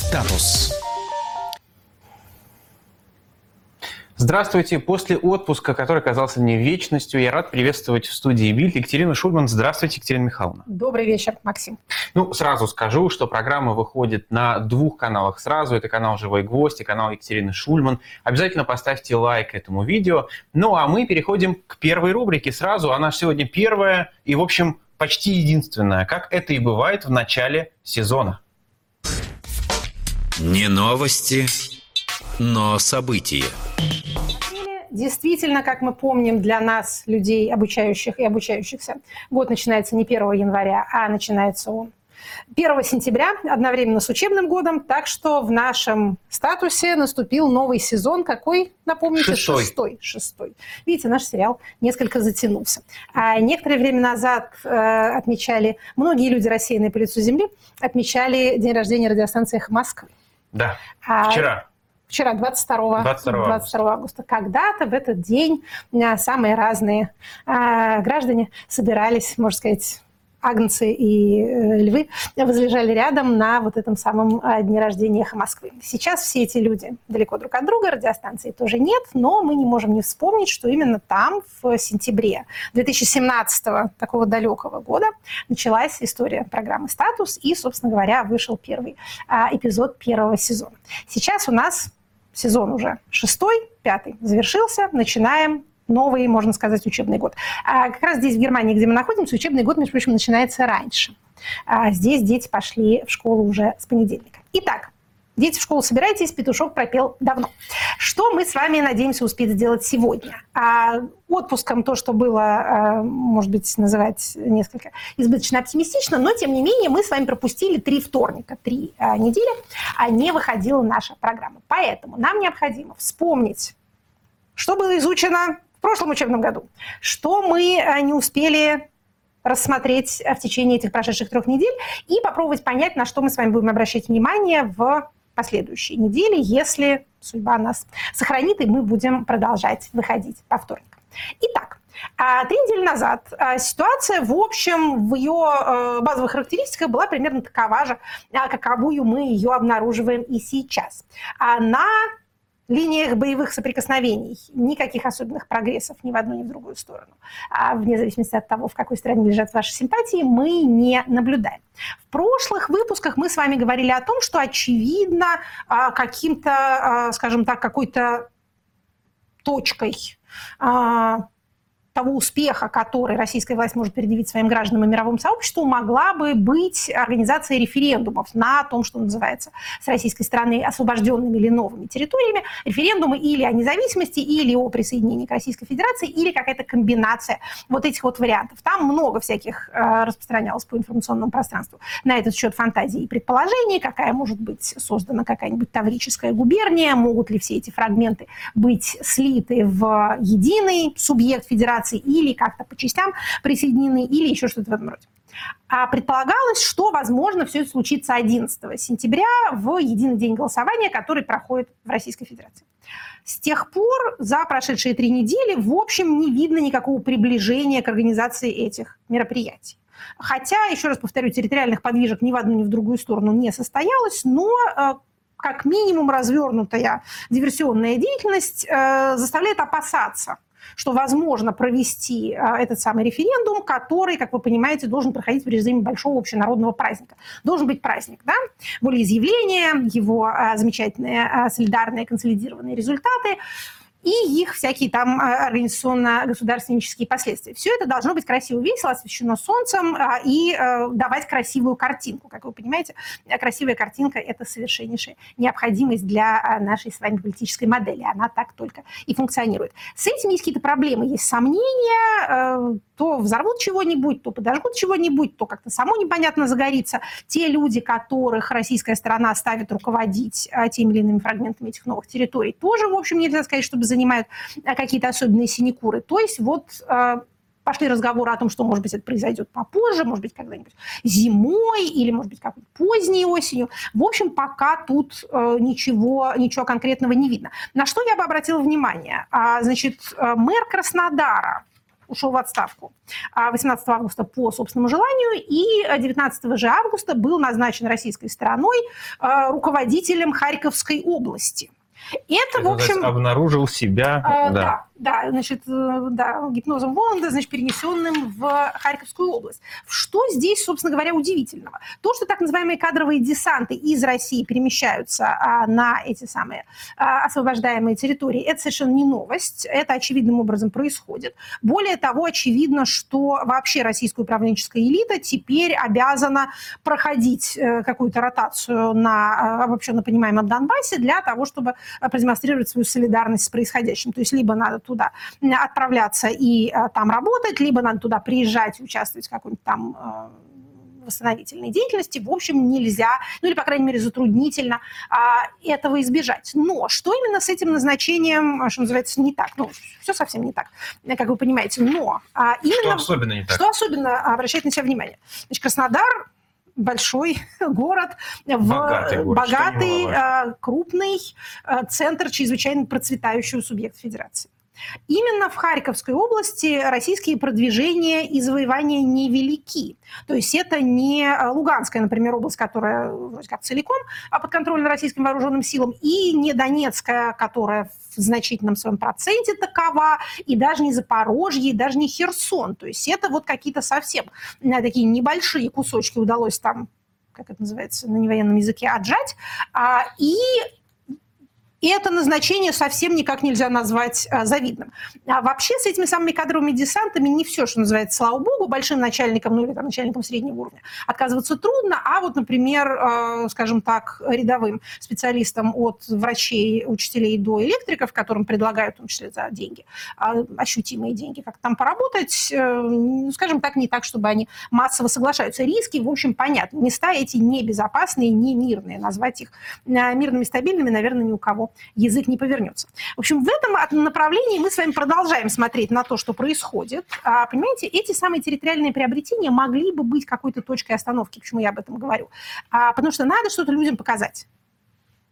Статус. Здравствуйте. После отпуска, который казался мне вечностью, я рад приветствовать в студии Бильд Екатерину Шульман. Здравствуйте, Екатерина Михайловна. Добрый вечер, Максим. Ну, сразу скажу, что программа выходит на двух каналах сразу. Это канал «Живой гвоздь» и канал Екатерины Шульман. Обязательно поставьте лайк этому видео. Ну, а мы переходим к первой рубрике сразу. Она сегодня первая и, в общем, почти единственная, как это и бывает в начале сезона. Не новости, но события. Действительно, как мы помним, для нас, людей, обучающих и обучающихся, год начинается не 1 января, а начинается он 1 сентября, одновременно с учебным годом, так что в нашем статусе наступил новый сезон. Какой, напомните? Шестой. Шестой. Шестой. Видите, наш сериал несколько затянулся. А некоторое время назад э, отмечали, многие люди, рассеянные по лицу земли, отмечали день рождения радиостанции «Эхо Москвы». Да, А, вчера. Вчера, 22, 22 22 августа. Когда-то в этот день а, самые разные а, граждане собирались, можно сказать, агнцы и э, львы возлежали рядом на вот этом самом а, дне рождения «Эхо Москвы». Сейчас все эти люди далеко друг от друга, радиостанции тоже нет, но мы не можем не вспомнить, что именно там в сентябре 2017 такого далекого года началась история программы «Статус», и, собственно говоря, вышел первый а, эпизод первого сезона. Сейчас у нас сезон уже шестой, пятый завершился, начинаем новый, можно сказать, учебный год. А как раз здесь, в Германии, где мы находимся, учебный год, между прочим, начинается раньше. А здесь дети пошли в школу уже с понедельника. Итак, дети в школу собирайтесь, петушок пропел давно. Что мы с вами надеемся успеть сделать сегодня? А отпуском то, что было, а, может быть, называть несколько избыточно оптимистично, но, тем не менее, мы с вами пропустили три вторника, три а, недели, а не выходила наша программа. Поэтому нам необходимо вспомнить, что было изучено в прошлом учебном году, что мы а, не успели рассмотреть а, в течение этих прошедших трех недель и попробовать понять, на что мы с вами будем обращать внимание в последующие недели, если судьба нас сохранит, и мы будем продолжать выходить по вторникам. Итак, а, Три недели назад а, ситуация, в общем, в ее э, базовых характеристиках была примерно такова же, а, каковую мы ее обнаруживаем и сейчас. На линиях боевых соприкосновений никаких особенных прогрессов ни в одну, ни в другую сторону, а вне зависимости от того, в какой стране лежат ваши симпатии, мы не наблюдаем. В прошлых выпусках мы с вами говорили о том, что очевидно а, каким-то, а, скажем так, какой-то точкой а, того успеха, который российская власть может предъявить своим гражданам и мировому сообществу, могла бы быть организация референдумов на том, что называется с российской стороны освобожденными или новыми территориями, референдумы или о независимости, или о присоединении к Российской Федерации, или какая-то комбинация вот этих вот вариантов. Там много всяких э, распространялось по информационному пространству на этот счет фантазии и предположений, какая может быть создана какая-нибудь таврическая губерния, могут ли все эти фрагменты быть слиты в единый субъект федерации, или как-то по частям присоединены, или еще что-то в этом роде. А предполагалось, что, возможно, все это случится 11 сентября в единый день голосования, который проходит в Российской Федерации. С тех пор за прошедшие три недели, в общем, не видно никакого приближения к организации этих мероприятий. Хотя, еще раз повторю, территориальных подвижек ни в одну, ни в другую сторону не состоялось, но э, как минимум развернутая диверсионная деятельность э, заставляет опасаться что возможно провести а, этот самый референдум, который, как вы понимаете, должен проходить в режиме большого общенародного праздника. Должен быть праздник, да? Волеизъявление, его а, замечательные а, солидарные консолидированные результаты – и их всякие там а, организационно-государственнические последствия. Все это должно быть красиво, весело, освещено солнцем а, и э, давать красивую картинку. Как вы понимаете, красивая картинка – это совершеннейшая необходимость для а, нашей с вами политической модели. Она так только и функционирует. С этим есть какие-то проблемы, есть сомнения, э, то взорвут чего-нибудь, то подожгут чего-нибудь, то как-то само непонятно загорится. Те люди, которых российская сторона ставит руководить теми или иными фрагментами этих новых территорий, тоже, в общем, нельзя сказать, чтобы занимают э, какие-то особенные синекуры. То есть вот э, пошли разговоры о том, что, может быть, это произойдет попозже, может быть, когда-нибудь зимой или, может быть, как-то поздней осенью. В общем, пока тут э, ничего, ничего конкретного не видно. На что я бы обратила внимание? А, значит, мэр Краснодара ушел в отставку 18 августа по собственному желанию, и 19 же августа был назначен российской стороной руководителем Харьковской области. Это, в общем... Обнаружил себя... А, да. да. Да, значит, э, да, гипнозом Воланда, значит, перенесенным в Харьковскую область. Что здесь, собственно говоря, удивительного? То, что так называемые кадровые десанты из России перемещаются а, на эти самые а, освобождаемые территории, это совершенно не новость, это очевидным образом происходит. Более того, очевидно, что вообще российская управленческая элита теперь обязана проходить э, какую-то ротацию на обобщенно понимаемом Донбассе для того, чтобы продемонстрировать свою солидарность с происходящим. То есть либо надо туда отправляться и э, там работать, либо надо туда приезжать и участвовать в какой-нибудь там э, восстановительной деятельности, в общем, нельзя, ну или, по крайней мере, затруднительно а, этого избежать. Но что именно с этим назначением, что называется, не так? Ну, все совсем не так, как вы понимаете. Но а, именно... Что особенно не так? Что особенно обращать на себя внимание? Значит, Краснодар большой город, богатый, в, город, богатый крупный центр чрезвычайно процветающего субъекта федерации. Именно в Харьковской области российские продвижения и завоевания невелики. То есть это не Луганская, например, область, которая вроде как целиком а под контролем российским вооруженным силам, и не Донецкая, которая в значительном своем проценте такова, и даже не Запорожье, и даже не Херсон. То есть это вот какие-то совсем э, такие небольшие кусочки удалось там как это называется на невоенном языке, отжать. А, и и это назначение совсем никак нельзя назвать а, завидным. А вообще с этими самыми кадровыми десантами не все, что называется, слава богу, большим начальникам, ну или там, начальникам среднего уровня отказываться трудно, а вот, например, э, скажем так, рядовым специалистам от врачей, учителей до электриков, которым предлагают, в том числе за деньги, э, ощутимые деньги, как там поработать, э, ну, скажем так, не так, чтобы они массово соглашаются. Риски, в общем, понятны. Места эти небезопасные, не мирные. Назвать их э, мирными, стабильными, наверное, ни у кого язык не повернется. В общем, в этом направлении мы с вами продолжаем смотреть на то, что происходит. А, понимаете, эти самые территориальные приобретения могли бы быть какой-то точкой остановки. Почему я об этом говорю? А, потому что надо что-то людям показать.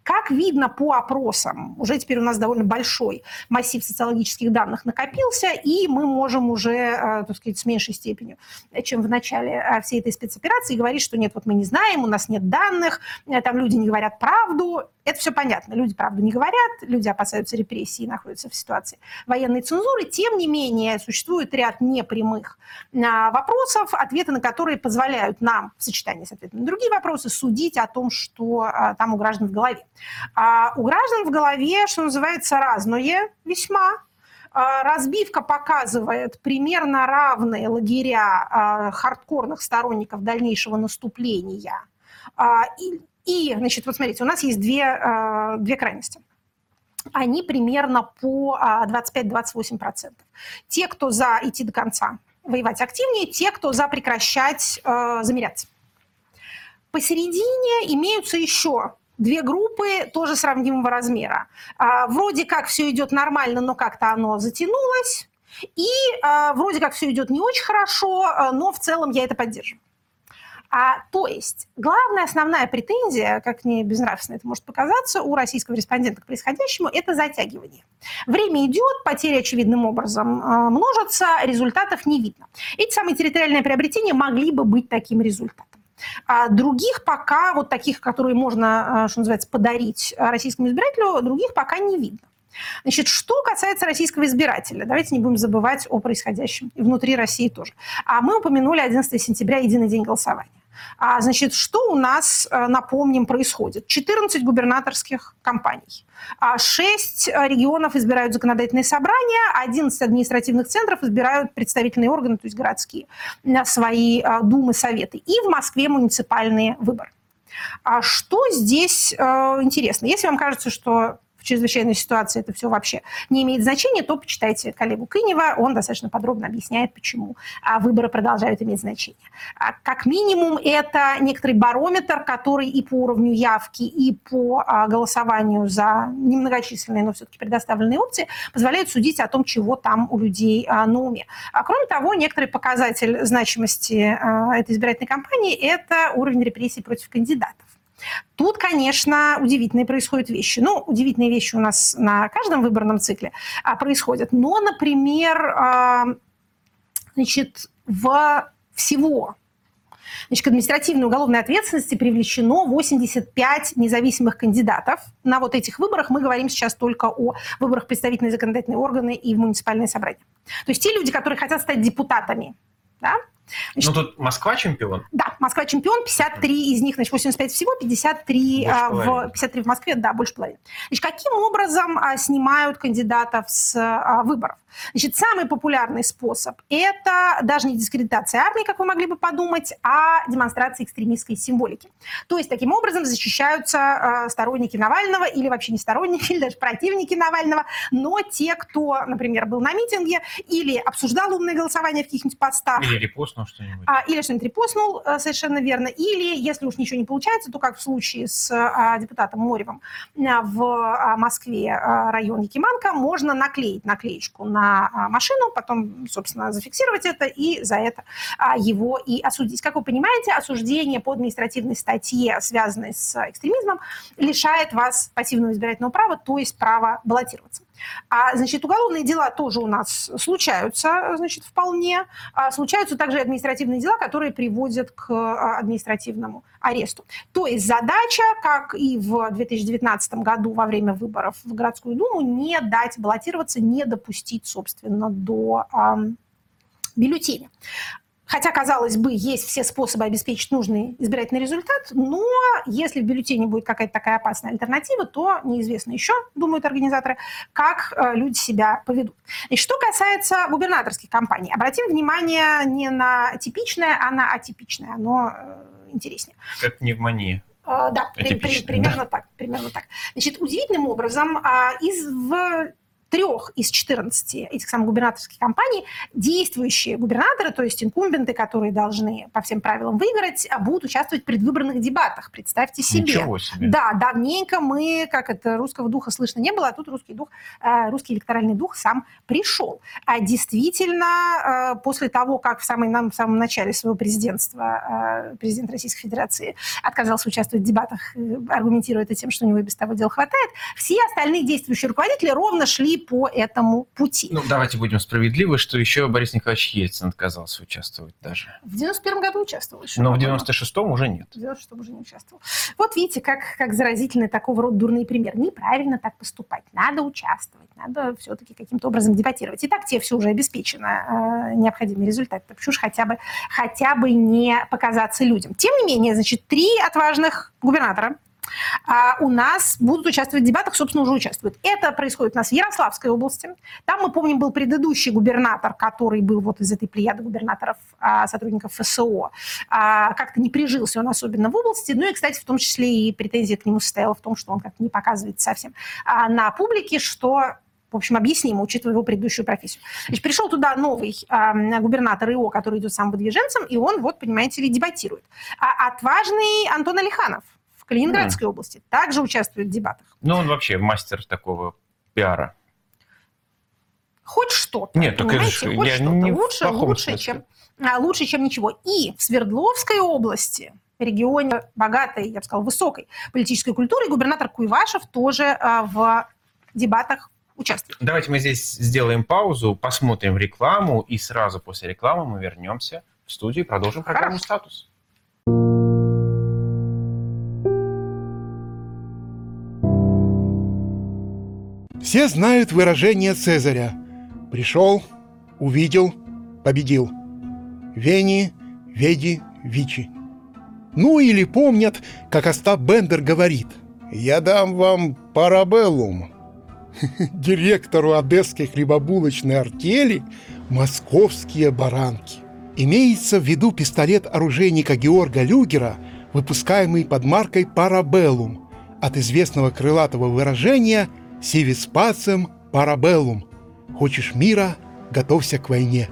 Как видно по опросам, уже теперь у нас довольно большой массив социологических данных накопился, и мы можем уже, э, так сказать, с меньшей степенью, чем в начале э, всей этой спецоперации, говорить, что нет, вот мы не знаем, у нас нет данных, э, там люди не говорят правду. Это все понятно. Люди правду не говорят, люди опасаются репрессий и находятся в ситуации военной цензуры. Тем не менее, существует ряд непрямых вопросов, ответы на которые позволяют нам в сочетании с ответами на другие вопросы судить о том, что там у граждан в голове. А у граждан в голове, что называется, разное весьма. А, разбивка показывает примерно равные лагеря а, хардкорных сторонников дальнейшего наступления. А, и, и, значит, вот смотрите, у нас есть две, две крайности они примерно по 25-28%. Те, кто за идти до конца, воевать активнее, те, кто за прекращать замеряться. Посередине имеются еще две группы тоже сравнимого размера. А, вроде как все идет нормально, но как-то оно затянулось. И а, вроде как все идет не очень хорошо, а, но в целом я это поддерживаю. А, то есть главная основная претензия, как не безнравственно это может показаться, у российского респондента к происходящему – это затягивание. Время идет, потери очевидным образом множатся, результатов не видно. Эти самые территориальные приобретения могли бы быть таким результатом. А других пока, вот таких, которые можно, а, что называется, подарить российскому избирателю, других пока не видно. Значит, что касается российского избирателя, давайте не будем забывать о происходящем и внутри России тоже. А мы упомянули 11 сентября, единый день голосования. А, значит, что у нас, э, напомним, происходит? 14 губернаторских кампаний. 6 а, регионов избирают законодательные собрания, 11 административных центров избирают представительные органы, то есть городские, свои а, думы, советы. И в Москве муниципальные выборы. А что здесь э, интересно? Если вам кажется, что чрезвычайной ситуации это все вообще не имеет значения, то почитайте коллегу Кынева, он достаточно подробно объясняет, почему а, выборы продолжают иметь значение. А, как минимум, это некоторый барометр, который и по уровню явки, и по а, голосованию за немногочисленные, но все-таки предоставленные опции позволяет судить о том, чего там у людей на уме. А кроме того, некоторый показатель значимости этой избирательной кампании – это уровень репрессий против кандидатов. Тут, конечно, удивительные происходят вещи. Ну, удивительные вещи у нас на каждом выборном цикле а, происходят. Но, например, а, значит, в всего Значит, к административной уголовной ответственности привлечено 85 независимых кандидатов. На вот этих выборах мы говорим сейчас только о выборах представительные законодательные органы и в муниципальные собрания. То есть те люди, которые хотят стать депутатами, да, Ну, тут Москва чемпион. Да, Москва чемпион, 53 из них, значит, 85 всего, 53, а, в, 53 в Москве, да, больше половины. Значит, каким образом а, снимают кандидатов с а, выборов? Значит, самый популярный способ – это даже не дискредитация армии, как вы могли бы подумать, а демонстрация экстремистской символики. То есть, таким образом защищаются э, сторонники Навального или вообще не сторонники, или даже противники Навального, но те, кто, например, был на митинге или обсуждал умное голосование в каких-нибудь постах. Или репост репостнул что-нибудь. А, или что-нибудь репостнул, э, совершенно верно. Или, если уж ничего не получается, то как в случае с а, депутатом Моревым а, в а, Москве, а, район Якиманка, можно наклеить наклеечку на а, машину, потом, собственно, зафиксировать это и за это а, его и осудить. Как вы понимаете, осуждение по административной статье, связанной с экстремизмом, лишает вас пассивного избирательного права, то есть права баллотироваться. А, значит, уголовные дела тоже у нас случаются, значит, вполне. А, случаются также административные дела, которые приводят к а, административному аресту. То есть задача, как и в 2019 году во время выборов в городскую думу, не дать баллотироваться, не допустить, собственно, до бюллетеня. Хотя, казалось бы, есть все способы обеспечить нужный избирательный результат, но если в бюллетене будет какая-то такая опасная альтернатива, то неизвестно еще, думают организаторы, как э, люди себя поведут. И что касается губернаторских кампаний, обратим внимание не на типичное, а на атипичное. Оно э, интереснее. Как пневмония. Uh, да, при, при, примерно да. так, примерно так. Значит, удивительным образом uh, из в трех из 14 этих самых губернаторских компаний действующие губернаторы, то есть инкумбенты, которые должны по всем правилам выиграть, а будут участвовать в предвыборных дебатах. Представьте себе. Ничего себе. Да, давненько мы, как это, русского духа слышно не было, а тут русский дух, э, русский электоральный дух сам пришел. А действительно, э, после того, как в, самой, в самом начале своего президентства э, президент Российской Федерации отказался участвовать в дебатах, аргументируя это тем, что у него и без того дел хватает, все остальные действующие руководители ровно шли по этому пути. Ну, давайте будем справедливы, что еще Борис Николаевич Ельцин отказался участвовать даже. В 91 году участвовал еще. Но в 96-м уже нет. В 96-м уже не участвовал. Вот видите, как, как заразительный такого рода дурный пример. Неправильно так поступать. Надо участвовать, надо все-таки каким-то образом дебатировать. И так тебе все уже обеспечено, э, необходимый результат. Почему же хотя бы, хотя бы не показаться людям. Тем не менее, значит, три отважных губернатора у нас будут участвовать в дебатах, собственно, уже участвуют. Это происходит у нас в Ярославской области. Там, мы помним, был предыдущий губернатор, который был вот из этой плеяды губернаторов, а, сотрудников ФСО. А, как-то не прижился он особенно в области. Ну и, кстати, в том числе и претензия к нему состояла в том, что он как-то не показывает совсем на публике, что в общем, объяснимо, учитывая его предыдущую профессию. Значит, пришел туда новый э, губернатор ИО, который идет сам выдвиженцем, и он, вот, понимаете ли, дебатирует. А отважный Антон Алиханов – Калининградской mm. области также участвует в дебатах. Ну, он вообще мастер такого пиара. Хоть что-то. Нет, так это хоть что-то. Не лучше, лучше, чем, а, лучше, чем ничего. И в Свердловской области, регионе богатой, я бы сказала, высокой политической культуры, губернатор Куйвашев тоже а, в дебатах участвует. Давайте мы здесь сделаем паузу, посмотрим рекламу, и сразу после рекламы мы вернемся в студию и продолжим программу Хорошо. «Статус». Все знают выражение Цезаря «Пришел, увидел, победил». Вени, Веди, Вичи. Ну или помнят, как Остап Бендер говорит «Я дам вам парабеллум». Директору одесской хлебобулочной артели «Московские баранки». Имеется в виду пистолет оружейника Георга Люгера, выпускаемый под маркой «Парабеллум», от известного крылатого выражения – Сивис пацем парабеллум. Хочешь мира – готовься к войне.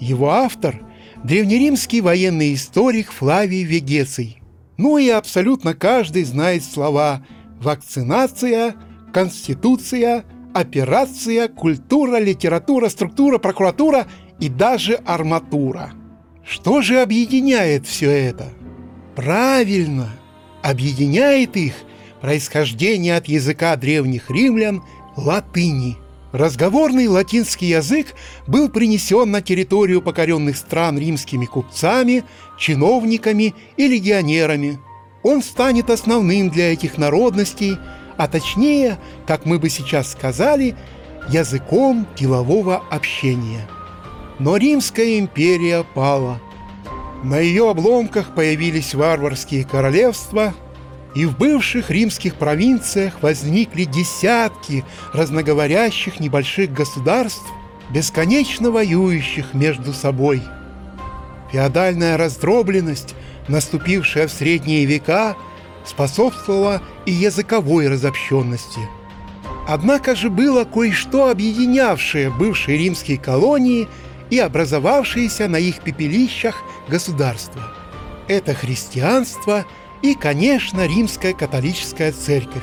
Его автор – древнеримский военный историк Флавий Вегеций. Ну и абсолютно каждый знает слова «вакцинация», «конституция», «операция», «культура», «литература», «структура», «прокуратура» и даже «арматура». Что же объединяет все это? Правильно, объединяет их – происхождение от языка древних римлян – латыни. Разговорный латинский язык был принесен на территорию покоренных стран римскими купцами, чиновниками и легионерами. Он станет основным для этих народностей, а точнее, как мы бы сейчас сказали, языком делового общения. Но Римская империя пала. На ее обломках появились варварские королевства – и в бывших римских провинциях возникли десятки разноговорящих небольших государств, бесконечно воюющих между собой. Феодальная раздробленность, наступившая в средние века, способствовала и языковой разобщенности. Однако же было кое-что объединявшее бывшие римские колонии и образовавшиеся на их пепелищах государства. Это христианство – и, конечно, римская католическая церковь.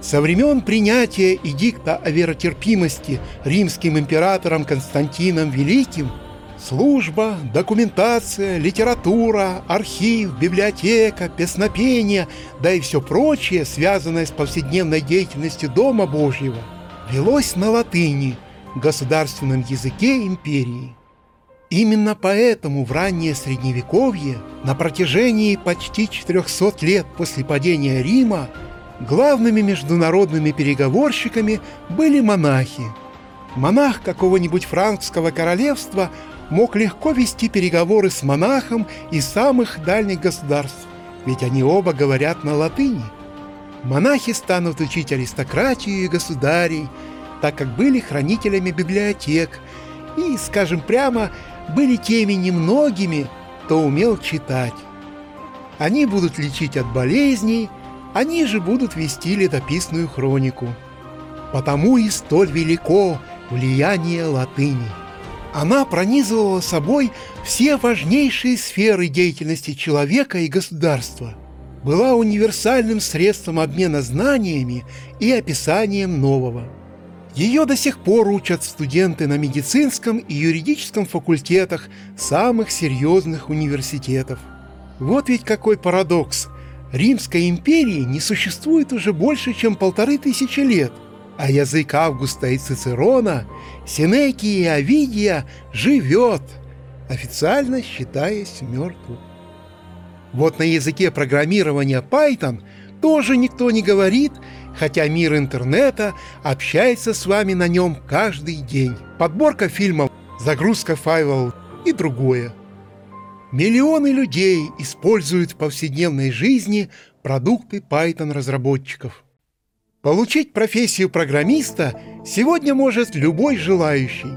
Со времен принятия эдикта о веротерпимости римским императором Константином Великим служба, документация, литература, архив, библиотека, песнопение, да и все прочее, связанное с повседневной деятельностью Дома Божьего, велось на латыни, государственном языке империи. Именно поэтому в раннее Средневековье, на протяжении почти 400 лет после падения Рима, главными международными переговорщиками были монахи. Монах какого-нибудь франкского королевства мог легко вести переговоры с монахом из самых дальних государств, ведь они оба говорят на латыни. Монахи станут учить аристократию и государей, так как были хранителями библиотек и, скажем прямо, были теми немногими, кто умел читать. Они будут лечить от болезней, они же будут вести летописную хронику. Потому и столь велико влияние латыни. Она пронизывала собой все важнейшие сферы деятельности человека и государства, была универсальным средством обмена знаниями и описанием нового – ее до сих пор учат студенты на медицинском и юридическом факультетах самых серьезных университетов. Вот ведь какой парадокс. Римской империи не существует уже больше, чем полторы тысячи лет, а язык Августа и Цицерона, Сенеки и Овидия живет, официально считаясь мертвым. Вот на языке программирования Python тоже никто не говорит – хотя мир интернета общается с вами на нем каждый день. Подборка фильмов, загрузка файлов и другое. Миллионы людей используют в повседневной жизни продукты Python-разработчиков. Получить профессию программиста сегодня может любой желающий.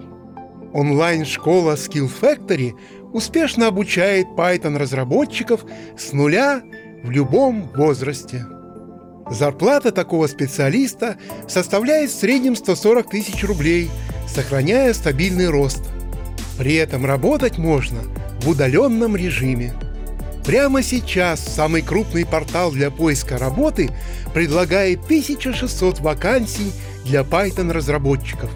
Онлайн-школа Skill Factory успешно обучает Python-разработчиков с нуля в любом возрасте. Зарплата такого специалиста составляет в среднем 140 тысяч рублей, сохраняя стабильный рост. При этом работать можно в удаленном режиме. Прямо сейчас самый крупный портал для поиска работы предлагает 1600 вакансий для Python-разработчиков.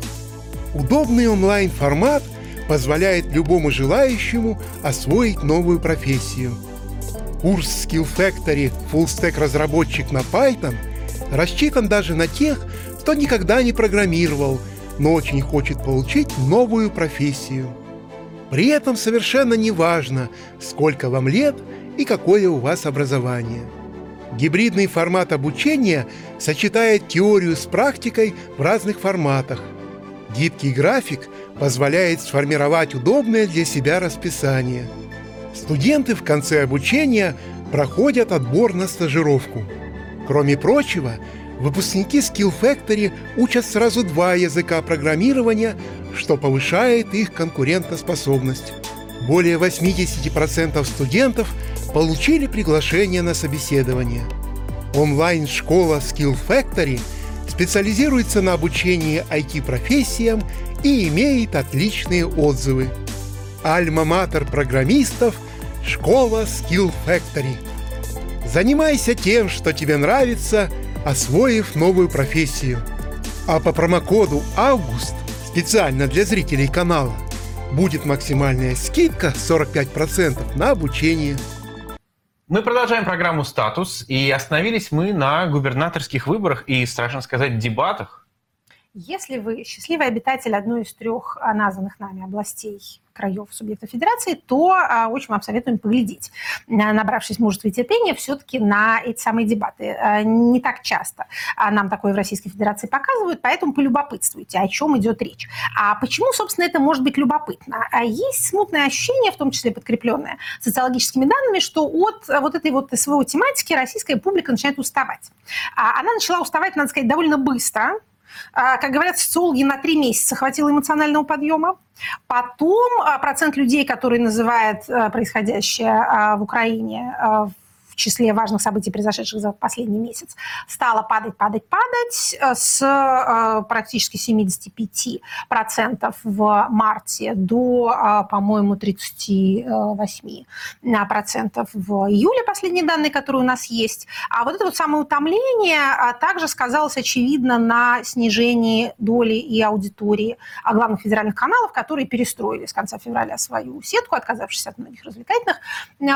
Удобный онлайн-формат позволяет любому желающему освоить новую профессию – Курс Skill Factory Full Stack разработчик на Python рассчитан даже на тех, кто никогда не программировал, но очень хочет получить новую профессию. При этом совершенно не важно, сколько вам лет и какое у вас образование. Гибридный формат обучения сочетает теорию с практикой в разных форматах. Гибкий график позволяет сформировать удобное для себя расписание – Студенты в конце обучения проходят отбор на стажировку. Кроме прочего, выпускники Skill Factory учат сразу два языка программирования, что повышает их конкурентоспособность. Более 80% студентов получили приглашение на собеседование. Онлайн-школа Skill Factory специализируется на обучении IT-профессиям и имеет отличные отзывы. Альма-матер программистов Школа Skill Factory. Занимайся тем, что тебе нравится, освоив новую профессию. А по промокоду «Август» специально для зрителей канала будет максимальная скидка 45% на обучение. Мы продолжаем программу «Статус», и остановились мы на губернаторских выборах и, страшно сказать, дебатах. Если вы счастливый обитатель одной из трех а, названных нами областей краев субъекта федерации, то а, очень вам советуем поглядеть, набравшись мужества и терпения, все-таки на эти самые дебаты. А, не так часто а, нам такое в Российской Федерации показывают, поэтому полюбопытствуйте, о чем идет речь. А почему, собственно, это может быть любопытно? Есть смутное ощущение, в том числе подкрепленное социологическими данными, что от вот этой вот СВО тематики российская публика начинает уставать. Она начала уставать, надо сказать, довольно быстро, как говорят социологи, на три месяца хватило эмоционального подъема. Потом а, процент людей, которые называют а, происходящее в Украине числе важных событий, произошедших за последний месяц, стала падать, падать, падать э, с э, практически 75% в марте до, э, по-моему, 38% в июле, последние данные, которые у нас есть. А вот это вот самое утомление также сказалось, очевидно, на снижении доли и аудитории главных федеральных каналов, которые перестроили с конца февраля свою сетку, отказавшись от многих развлекательных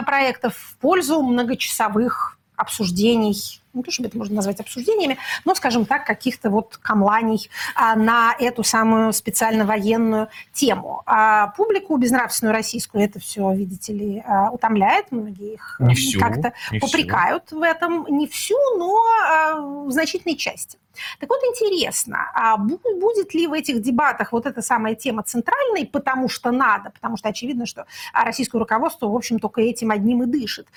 проектов в пользу многочисленных часовых обсуждений, не то, чтобы это можно назвать обсуждениями, но, скажем так, каких-то вот камланий а, на эту самую специально военную тему. А публику безнравственную российскую это все, видите ли, а, утомляет. Многие их всю, как-то попрекают всю. в этом. Не всю, но а, в значительной части. Так вот, интересно, а будет ли в этих дебатах вот эта самая тема центральной, потому что надо, потому что очевидно, что российское руководство, в общем, только этим одним и дышит.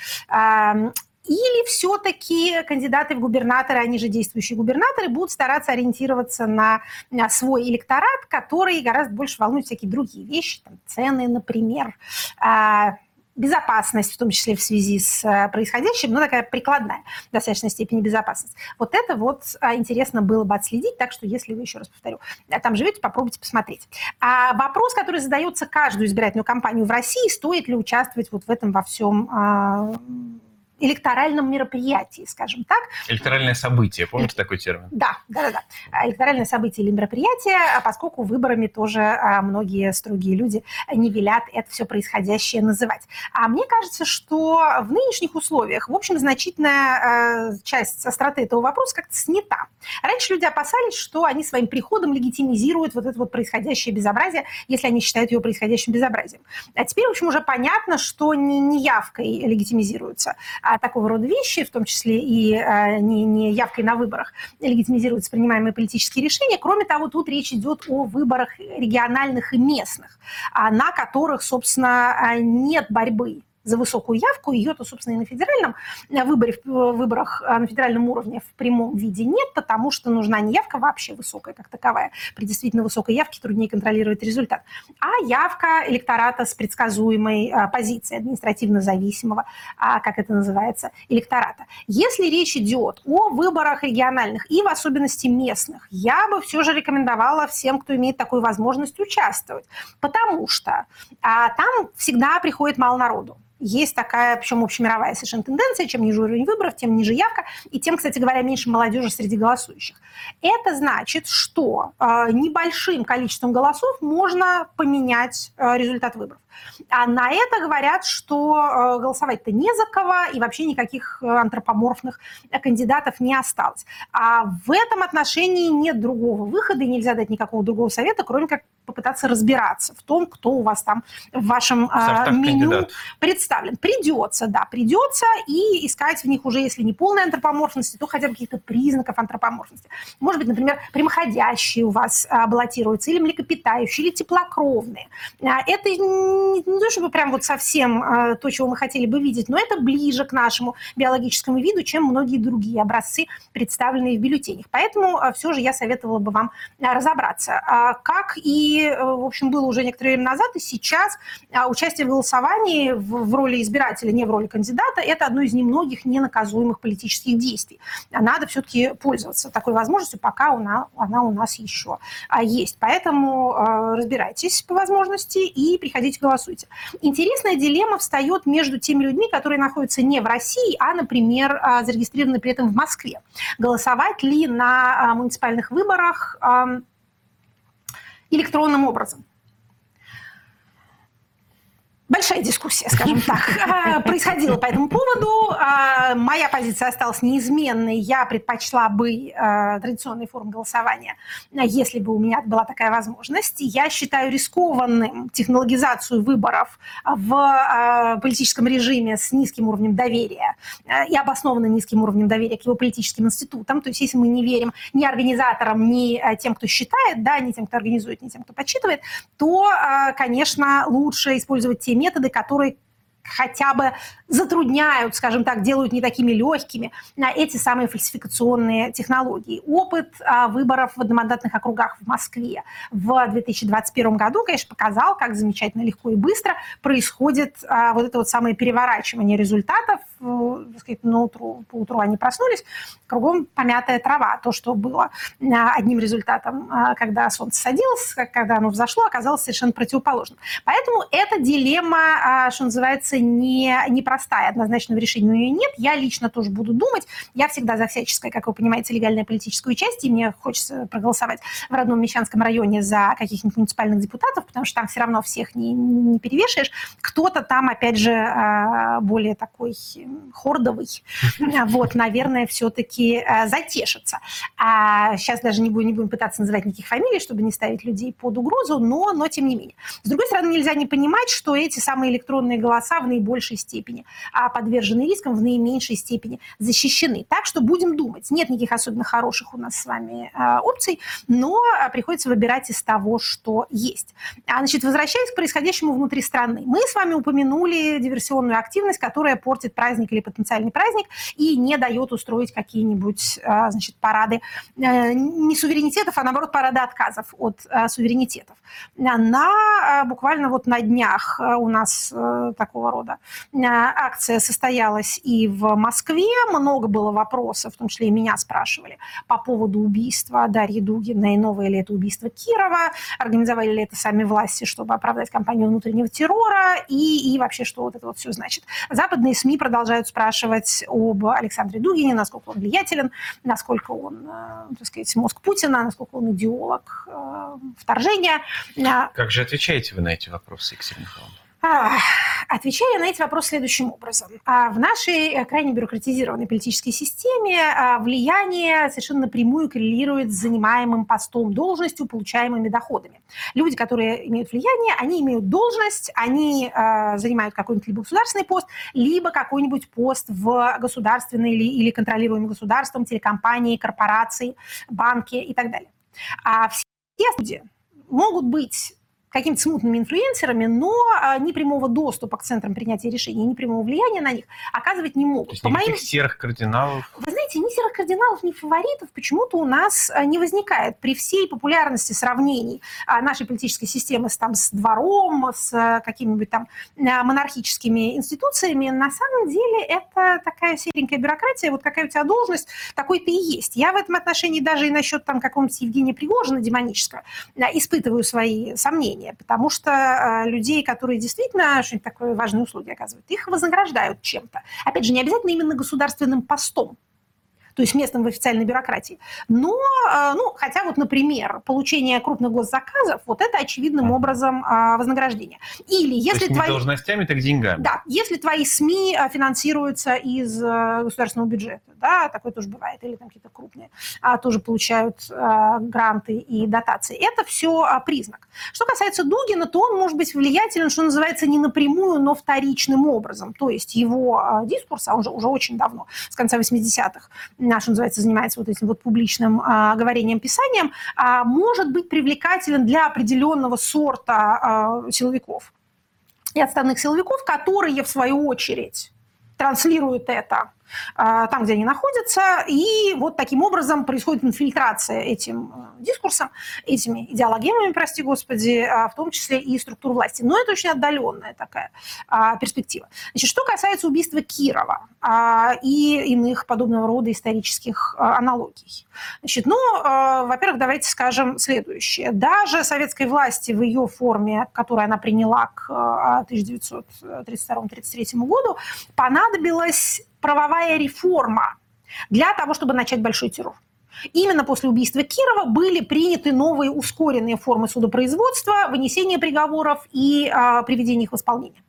Или все-таки кандидаты в губернаторы, они же действующие губернаторы, будут стараться ориентироваться на, свой электорат, который гораздо больше волнует всякие другие вещи, там, цены, например, а, безопасность, в том числе в связи с э, происходящим, но такая прикладная в достаточной степени безопасность. Вот это вот а, интересно было бы отследить, так что если вы, еще раз повторю, э, там живете, попробуйте посмотреть. А вопрос, который задается каждую избирательную кампанию в России, стоит ли участвовать вот в этом во всем а, электоральном мероприятии, скажем так. Электоральное событие, помните такой термин? Да, да, да, да. А, электоральное событие или мероприятие, а поскольку выборами тоже а, многие строгие люди не велят это все происходящее называть. А мне кажется, что в нынешних условиях, в общем, значительная часть остроты этого вопроса как-то снята. Раньше люди опасались, что они своим приходом легитимизируют вот это вот происходящее безобразие, если они считают его происходящим безобразием. А теперь, в общем, уже понятно, что не, не явкой легитимизируются а такого рода вещи, в том числе и а, не, не явкой на выборах, легитимизируются принимаемые политические решения. Кроме того, тут речь идет о выборах региональных и местных, а, на которых, собственно, а, нет борьбы за высокую явку. Ее-то, собственно, и на федеральном э, выборе, в э, выборах э, на федеральном уровне в прямом виде нет, потому что нужна не явка вообще высокая как таковая. При действительно высокой явке труднее контролировать результат, а явка электората с предсказуемой позицией административно зависимого, а, как это называется, электората. Если речь идет о выборах региональных и в особенности местных, я бы все же рекомендовала всем, кто имеет такую возможность, участвовать, потому что а, там всегда приходит мало народу есть такая, причем общемировая совершенно тенденция, чем ниже уровень выборов, тем ниже явка, и тем, кстати говоря, меньше молодежи среди голосующих. Это значит, что э, небольшим количеством голосов можно поменять э, результат выборов. А на это говорят, что э, голосовать-то не за кого, и вообще никаких э, антропоморфных кандидатов не осталось. А в этом отношении нет другого выхода, и нельзя дать никакого другого совета, кроме как попытаться разбираться в том, кто у вас там в вашем э, меню кандидат. представлен. Придется, да, придется, и искать в них уже, если не полной антропоморфности, то хотя бы каких-то признаков антропоморфности. Может быть, например, прямоходящие у вас баллотируются, или млекопитающие, или теплокровные. А, это не, не то, чтобы прям вот совсем а, то, чего мы хотели бы видеть, но это ближе к нашему биологическому виду, чем многие другие образцы, представленные в бюллетенях. Поэтому а, все же я советовала бы вам а, разобраться. А, как и, а, в общем, было уже некоторое время назад, и сейчас а, участие в голосовании в, в роли избирателя, не в роли кандидата, это одно из немногих ненаказуемых политических действий. Надо все-таки пользоваться такой возможностью, пока она, она у нас еще а, есть. Поэтому а, разбирайтесь по возможности и приходите голосуйте. Интересная дилемма встает между теми людьми, которые находятся не в России, а, например, а, зарегистрированы при этом в Москве. Голосовать ли на муниципальных выборах электронным образом? Большая дискуссия, скажем так, происходила по этому поводу. Моя позиция осталась неизменной. Я предпочла бы традиционной формы голосования, если бы у меня была такая возможность. Я считаю рискованным технологизацию выборов в политическом режиме с низким уровнем доверия и обоснованно низким уровнем доверия к его политическим институтам. То есть если мы не верим ни организаторам, ни тем, кто считает, да, ни тем, кто организует, ни тем, кто подсчитывает, то, конечно, лучше использовать те методы, которые хотя бы затрудняют, скажем так, делают не такими легкими эти самые фальсификационные технологии. Опыт а, выборов в одномандатных округах в Москве в 2021 году, конечно, показал, как замечательно легко и быстро происходит а, вот это вот самое переворачивание результатов. Э, сказать, на утру, по утру они проснулись, кругом помятая трава. То, что было а, одним результатом, а, когда солнце садилось, когда оно взошло, оказалось совершенно противоположным. Поэтому эта дилемма, а, что называется, не, непростая. Однозначного решения у нее нет. Я лично тоже буду думать. Я всегда за всяческое, как вы понимаете, легальное политическое участие. И мне хочется проголосовать в родном Мещанском районе за каких-нибудь муниципальных депутатов, потому что там все равно всех не, не перевешаешь. Кто-то там, опять же, более такой хордовый. Вот, наверное, все-таки э, затешатся. А сейчас даже не будем, не будем пытаться называть никаких фамилий, чтобы не ставить людей под угрозу, но, но тем не менее. С другой стороны, нельзя не понимать, что эти самые электронные голоса в наибольшей степени а подвержены рискам, в наименьшей степени защищены. Так что будем думать. Нет никаких особенно хороших у нас с вами а, опций, но а, приходится выбирать из того, что есть. А, значит, возвращаясь к происходящему внутри страны. Мы с вами упомянули диверсионную активность, которая портит праздник или потенциальный праздник и не дает устроить какие-нибудь а, значит, парады э, не суверенитетов, а наоборот парады отказов от а, суверенитетов. На, а, буквально вот на днях у нас э, такого рода акция состоялась и в Москве. Много было вопросов, в том числе и меня спрашивали по поводу убийства Дарьи Дугиной, новое ли это убийство Кирова, организовали ли это сами власти, чтобы оправдать кампанию внутреннего террора и, и вообще, что вот это вот все значит. Западные СМИ продолжают спрашивать об Александре Дугине, насколько он влиятелен, насколько он, э, так сказать, мозг Путина, насколько он идеолог э, вторжения. Как же отвечаете вы на эти вопросы, Екатерина Михайловна? Отвечаю на эти вопросы следующим образом. А, в нашей э, крайне бюрократизированной политической системе а, влияние совершенно напрямую коррелирует с занимаемым постом должностью, получаемыми доходами. Люди, которые имеют влияние, они имеют должность, они а, занимают какой-нибудь либо государственный пост, либо какой-нибудь пост в государственной или, или контролируемой государством, телекомпании, корпорации, банке и так далее. А все люди могут быть какими-то смутными инфлюенсерами, но а, ни прямого доступа к центрам принятия решений, ни прямого влияния на них оказывать не могут. То есть По моим... серых кардиналов? Вы знаете, ни серых кардиналов, ни фаворитов почему-то у нас а, не возникает при всей популярности сравнений а, нашей политической системы с, там, с двором, с какими-нибудь там монархическими институциями. На самом деле это такая серенькая бюрократия, вот какая у тебя должность, такой ты и есть. Я в этом отношении даже и насчет там какого-нибудь Евгения Пригожина демонического испытываю свои сомнения поведения, потому что э, людей, которые действительно что-нибудь такое важные услуги оказывают, их вознаграждают чем-то. Опять же, не обязательно именно государственным постом то есть местным в официальной бюрократии. Но, э, ну, хотя вот, например, получение крупных госзаказов, вот это очевидным образом а, вознаграждение. Или если то есть твои... не должностями, так деньгами. Да, если твои СМИ э, финансируются из государственного бюджета, да, такое тоже бывает, или там какие-то крупные а, тоже получают а, гранты и дотации. Это все а, признак. Что касается Дугина, то он может быть влиятелен, что называется, не напрямую, но вторичным образом. То есть его а, дискурс, а он же уже очень давно, с конца 80-х, наш, называется, занимается вот этим вот публичным а, говорением, писанием, а, может быть привлекателен для определенного сорта а, силовиков и отставных силовиков, которые, в свою очередь, транслируют это там, где они находятся, и вот таким образом происходит инфильтрация этим э, дискурсом, этими идеологемами, прости господи, а, в том числе и структур власти. Но это очень отдаленная такая а, перспектива. Значит, что касается убийства Кирова и иных подобного рода исторических аналогий. Значит, ну, во-первых, давайте скажем следующее. Даже советской власти в ее форме, которую она приняла к 1932-1933 году, понадобилось правовая реформа для того, чтобы начать большой террор. именно после убийства Кирова были приняты новые ускоренные формы судопроизводства, вынесения приговоров и а, приведения их в исполнение.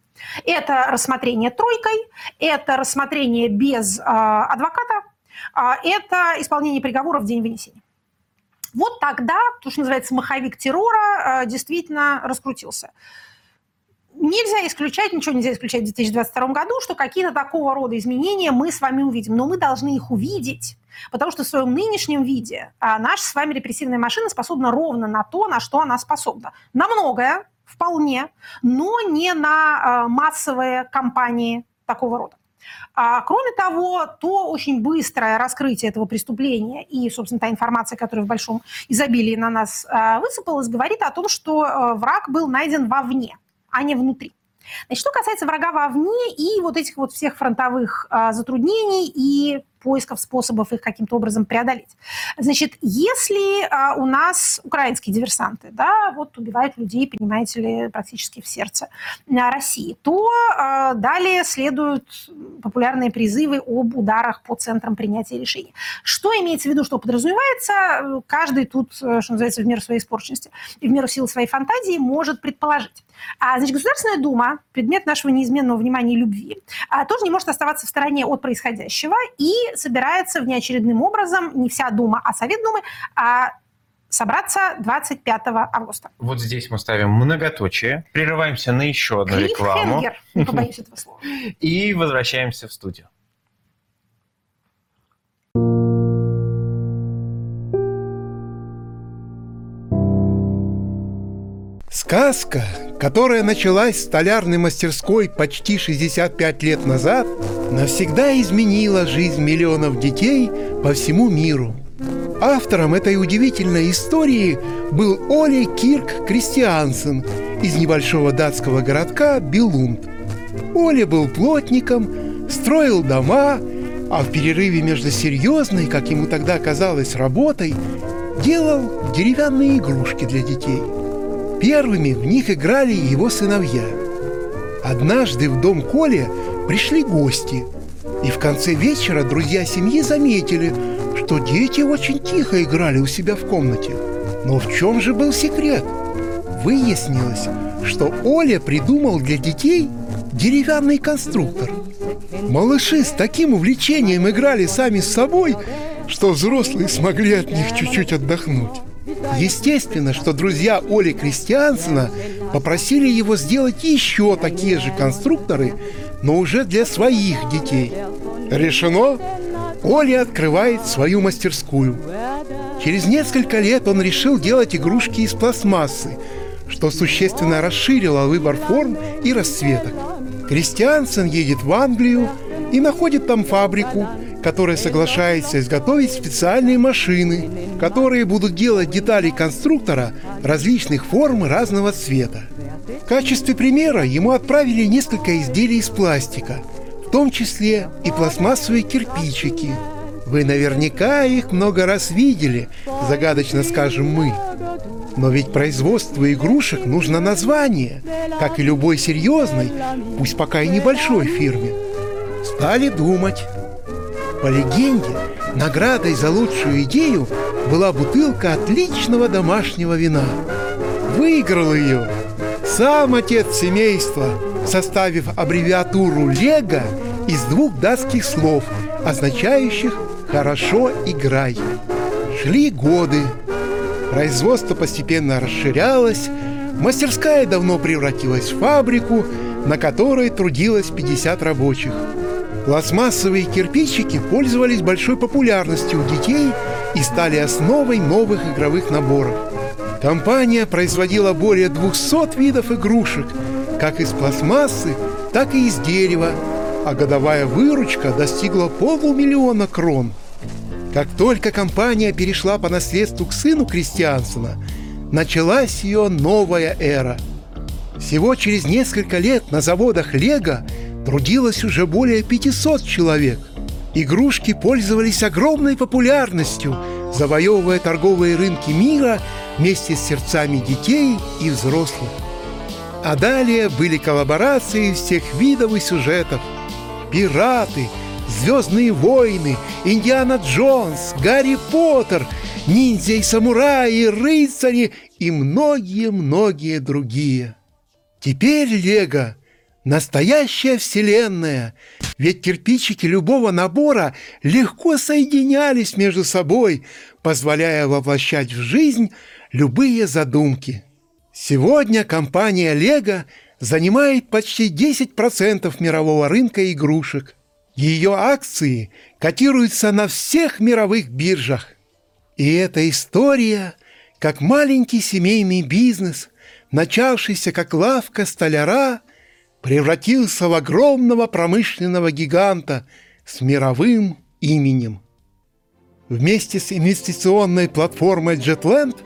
Это рассмотрение тройкой, это рассмотрение без а, адвоката, а, это исполнение приговора в день вынесения. Вот тогда, то, что называется, маховик террора а, действительно раскрутился нельзя исключать, ничего нельзя исключать в 2022 году, что какие-то такого рода изменения мы с вами увидим. Но мы должны их увидеть, потому что в своем нынешнем виде а, наша с вами репрессивная машина способна ровно на то, на что она способна. На многое, вполне, но не на а, массовые кампании такого рода. А, кроме того, то очень быстрое раскрытие этого преступления и, собственно, та информация, которая в большом изобилии на нас а, высыпалась, говорит о том, что а, враг был найден вовне а не внутри. Значит, что касается врага вовне и вот этих вот всех фронтовых а, затруднений и поисков способов их каким-то образом преодолеть. Значит, если а, у нас украинские диверсанты, да, вот убивают людей, понимаете ли, практически в сердце а, России, то а, далее следуют популярные призывы об ударах по центрам принятия решений. Что имеется в виду, что подразумевается, каждый тут, что называется, в меру своей испорченности и в меру силы своей фантазии может предположить. А, значит, Государственная Дума, предмет нашего неизменного внимания и любви, а, тоже не может оставаться в стороне от происходящего и собирается внеочередным образом, не вся Дума, а Совет Думы, а собраться 25 августа. Вот здесь мы ставим многоточие, прерываемся на еще одну рекламу. не побоюсь этого слова. И возвращаемся в студию. Сказка, которая началась в столярной мастерской почти 65 лет назад, навсегда изменила жизнь миллионов детей по всему миру. Автором этой удивительной истории был Оли Кирк Кристиансен из небольшого датского городка Билунд. Оля был плотником, строил дома, а в перерыве между серьезной, как ему тогда казалось, работой, делал деревянные игрушки для детей – Первыми в них играли его сыновья. Однажды в дом Коли пришли гости, и в конце вечера друзья семьи заметили, что дети очень тихо играли у себя в комнате. Но в чем же был секрет? Выяснилось, что Оля придумал для детей деревянный конструктор. Малыши с таким увлечением играли сами с собой, что взрослые смогли от них чуть-чуть отдохнуть. Естественно, что друзья Оли Кристиансена попросили его сделать еще такие же конструкторы, но уже для своих детей. Решено? Оля открывает свою мастерскую. Через несколько лет он решил делать игрушки из пластмассы, что существенно расширило выбор форм и расцветок. Кристиансен едет в Англию и находит там фабрику, которая соглашается изготовить специальные машины, которые будут делать детали конструктора различных форм и разного цвета. В качестве примера ему отправили несколько изделий из пластика, в том числе и пластмассовые кирпичики. Вы наверняка их много раз видели, загадочно скажем мы. Но ведь производству игрушек нужно название, как и любой серьезной, пусть пока и небольшой фирме. Стали думать. По легенде, наградой за лучшую идею была бутылка отличного домашнего вина. Выиграл ее сам отец семейства, составив аббревиатуру «Лего» из двух датских слов, означающих «хорошо играй». Шли годы. Производство постепенно расширялось, мастерская давно превратилась в фабрику, на которой трудилось 50 рабочих – Пластмассовые кирпичики пользовались большой популярностью у детей и стали основой новых игровых наборов. Компания производила более 200 видов игрушек, как из пластмассы, так и из дерева, а годовая выручка достигла полумиллиона крон. Как только компания перешла по наследству к сыну Кристиансона, началась ее новая эра. Всего через несколько лет на заводах «Лего» трудилось уже более 500 человек. Игрушки пользовались огромной популярностью, завоевывая торговые рынки мира вместе с сердцами детей и взрослых. А далее были коллаборации всех видов и сюжетов. Пираты, Звездные войны, Индиана Джонс, Гарри Поттер, ниндзя и самураи, рыцари и многие-многие другие. Теперь Лего – настоящая вселенная, ведь кирпичики любого набора легко соединялись между собой, позволяя воплощать в жизнь любые задумки. Сегодня компания Лего занимает почти 10% мирового рынка игрушек. Ее акции котируются на всех мировых биржах. И эта история, как маленький семейный бизнес, начавшийся как лавка столяра, превратился в огромного промышленного гиганта с мировым именем. Вместе с инвестиционной платформой Jetland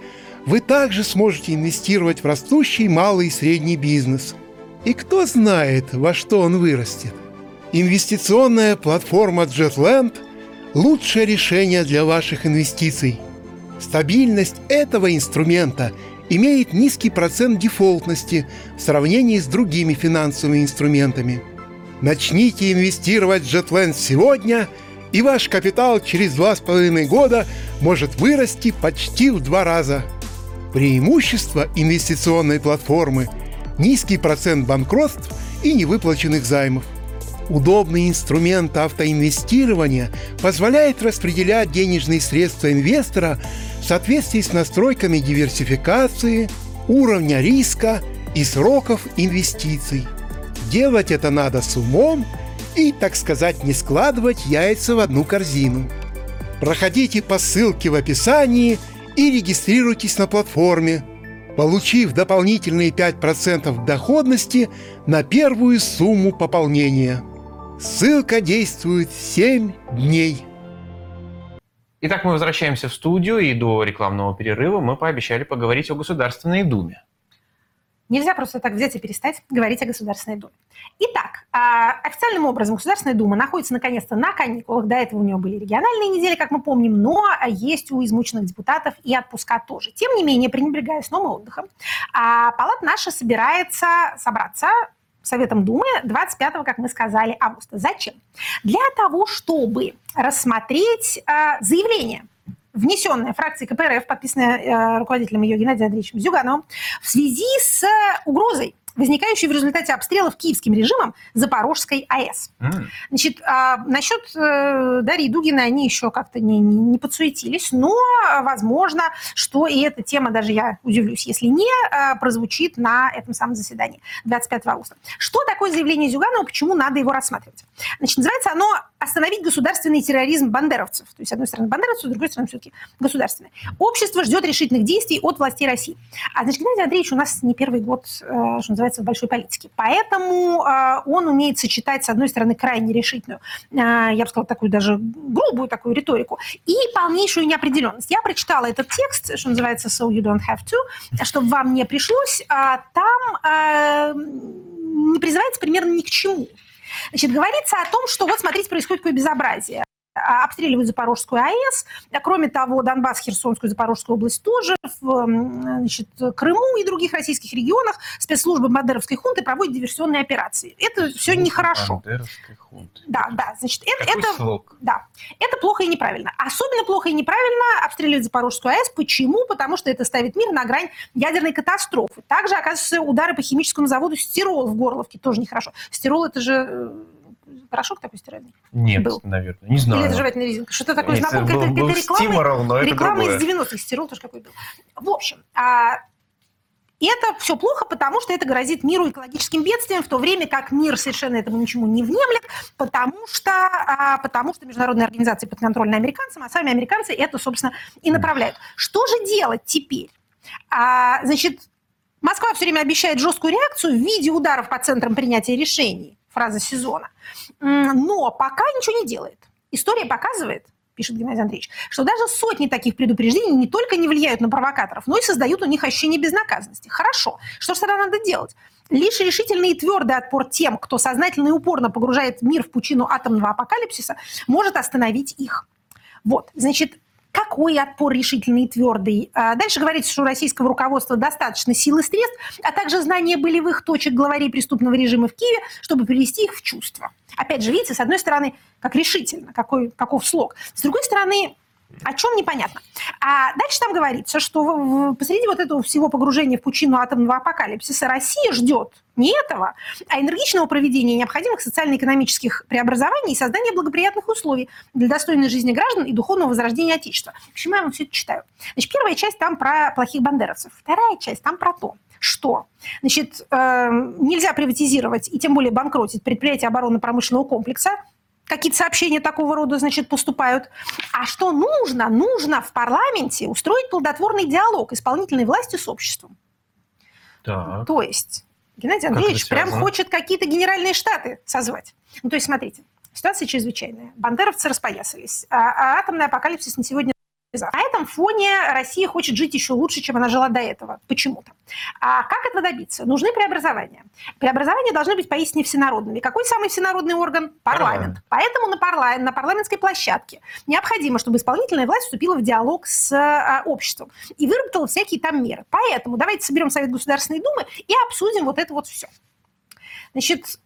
вы также сможете инвестировать в растущий малый и средний бизнес. И кто знает, во что он вырастет. Инвестиционная платформа Jetland – лучшее решение для ваших инвестиций. Стабильность этого инструмента имеет низкий процент дефолтности в сравнении с другими финансовыми инструментами. Начните инвестировать в Jetland сегодня, и ваш капитал через два с половиной года может вырасти почти в два раза. Преимущество инвестиционной платформы – низкий процент банкротств и невыплаченных займов. Удобный инструмент автоинвестирования позволяет распределять денежные средства инвестора соответствии с настройками диверсификации, уровня риска и сроков инвестиций. Делать это надо с умом и, так сказать, не складывать яйца в одну корзину. Проходите по ссылке в описании и регистрируйтесь на платформе, получив дополнительные 5% доходности на первую сумму пополнения. Ссылка действует 7 дней. Итак, мы возвращаемся в студию, и до рекламного перерыва мы пообещали поговорить о Государственной Думе. Нельзя просто так взять и перестать говорить о Государственной Думе. Итак, а, официальным образом Государственная Дума находится наконец-то на каникулах. До этого у нее были региональные недели, как мы помним, но есть у измученных депутатов и отпуска тоже. Тем не менее, пренебрегая сном и отдыхом, а, Палата наша собирается собраться Советом Думы 25, как мы сказали, августа. Зачем? Для того, чтобы рассмотреть э, заявление внесенное фракцией КПРФ, подписанное э, руководителем ее Геннадием Андреевичем Зюгановым, в связи с угрозой возникающие в результате обстрелов киевским режимом Запорожской АЭС. Mm. Значит, а, насчет э, Дарьи Дугина они еще как-то не, не, не подсуетились, но возможно, что и эта тема, даже я удивлюсь, если не, э, прозвучит на этом самом заседании 25 августа. Что такое заявление Зюганова, почему надо его рассматривать? Значит, называется оно «Остановить государственный терроризм бандеровцев». То есть, с одной стороны, бандеровцев, с другой стороны, все-таки государственный. Общество ждет решительных действий от властей России. А, значит, Геннадий Андреевич у нас не первый год, э, что называется, разбирается в большой политике. Поэтому э, он умеет сочетать, с одной стороны, крайне решительную, э, я бы сказала, такую даже грубую такую риторику, и полнейшую неопределенность. Я прочитала этот текст, что называется «So you don't have to», чтобы вам не пришлось. А там не призывается примерно ни к чему. Значит, говорится о том, что вот смотрите, происходит какое безобразие. А, обстреливают Запорожскую АЭС. Кроме того, Донбасс, Херсонскую, Запорожскую область тоже. В значит, Крыму и других российских регионах спецслужбы Бандеровской хунты проводят диверсионные операции. Это все нехорошо. хунты. Да, да. Значит, это, это, да, это плохо и неправильно. Особенно плохо и неправильно обстреливать Запорожскую АЭС. Почему? Потому что это ставит мир на грань ядерной катастрофы. Также, оказывается, удары по химическому заводу «Стирол» в Горловке тоже нехорошо. «Стирол» — это же э, порошок такой стиральный? Нет, был. наверное, не знаю. Или это жевательная резинка. Что-то такое знакомое. Это, был, это реклама, стиморал, но это реклама из 90-х. Стирол тоже какой был. В общем, а, это все плохо, потому что это грозит миру экологическим бедствием, в то время как мир совершенно этому ничему не внемлет, потому что, а, потому что международные организации подконтрольны американцам, а сами американцы это, собственно, и направляют. Что же делать теперь? А, значит, Москва все время обещает жесткую реакцию в виде ударов по центрам принятия решений фраза сезона. Но пока ничего не делает. История показывает, пишет Геннадий Андреевич, что даже сотни таких предупреждений не только не влияют на провокаторов, но и создают у них ощущение безнаказанности. Хорошо, что же тогда надо делать? Лишь решительный и твердый отпор тем, кто сознательно и упорно погружает мир в пучину атомного апокалипсиса, может остановить их. Вот, значит, какой отпор решительный и твердый. А дальше говорится, что у российского руководства достаточно сил и средств, а также знания болевых точек главарей преступного режима в Киеве, чтобы привести их в чувство. Опять же, видите, с одной стороны, как решительно, какой, каков слог. С другой стороны, о чем непонятно. А дальше там говорится, что посреди вот этого всего погружения в пучину атомного апокалипсиса Россия ждет не этого, а энергичного проведения необходимых социально-экономических преобразований и создания благоприятных условий для достойной жизни граждан и духовного возрождения Отечества. Почему я вам все это читаю? Значит, первая часть там про плохих бандеровцев, вторая часть там про то, что значит, э, нельзя приватизировать и тем более банкротить предприятия оборонно-промышленного комплекса, какие-то сообщения такого рода, значит, поступают. А что нужно? Нужно в парламенте устроить плодотворный диалог исполнительной власти с обществом. Так. То есть Геннадий Андреевич прям хочет какие-то генеральные штаты созвать. Ну, то есть, смотрите, ситуация чрезвычайная. Бандеровцы распоясались. А, а атомный апокалипсис на сегодня на этом фоне Россия хочет жить еще лучше, чем она жила до этого. Почему-то. А как этого добиться? Нужны преобразования. Преобразования должны быть поистине всенародными. Какой самый всенародный орган? Парламент. Парламент. Поэтому на, парламент, на парламентской площадке необходимо, чтобы исполнительная власть вступила в диалог с а, обществом и выработала всякие там меры. Поэтому давайте соберем Совет Государственной Думы и обсудим вот это вот все. Значит,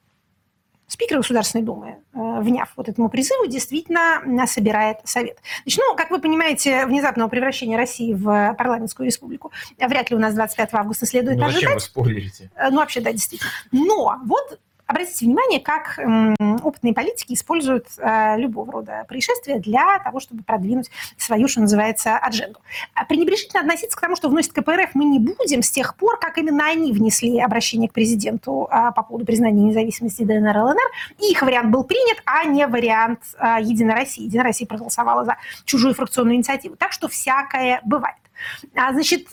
спикер Государственной Думы, э, вняв вот этому призыву, действительно собирает Совет. Значит, ну, как вы понимаете, внезапного превращения России в парламентскую республику вряд ли у нас 25 августа следует ну, ожидать. Зачем вы спойлерите? Э, ну, вообще, да, действительно. Но вот Обратите внимание, как опытные политики используют э, любого рода происшествия для того, чтобы продвинуть свою, что называется, адженду. А пренебрежительно относиться к тому, что вносит КПРФ, мы не будем с тех пор, как именно они внесли обращение к президенту а, по поводу признания независимости ДНР и ЛНР. Их вариант был принят, а не вариант а, Единой России. Единая Россия проголосовала за чужую фракционную инициативу. Так что всякое бывает. Значит,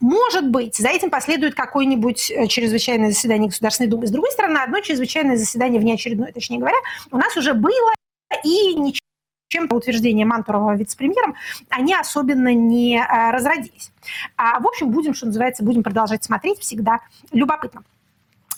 может быть, за этим последует какое-нибудь э, чрезвычайное заседание Государственной Думы. С другой стороны, одно чрезвычайное заседание внеочередное, точнее говоря, у нас уже было и ничего чем по утверждению Мантурова вице-премьером, они особенно не а, разродились. А, в общем, будем, что называется, будем продолжать смотреть, всегда любопытно.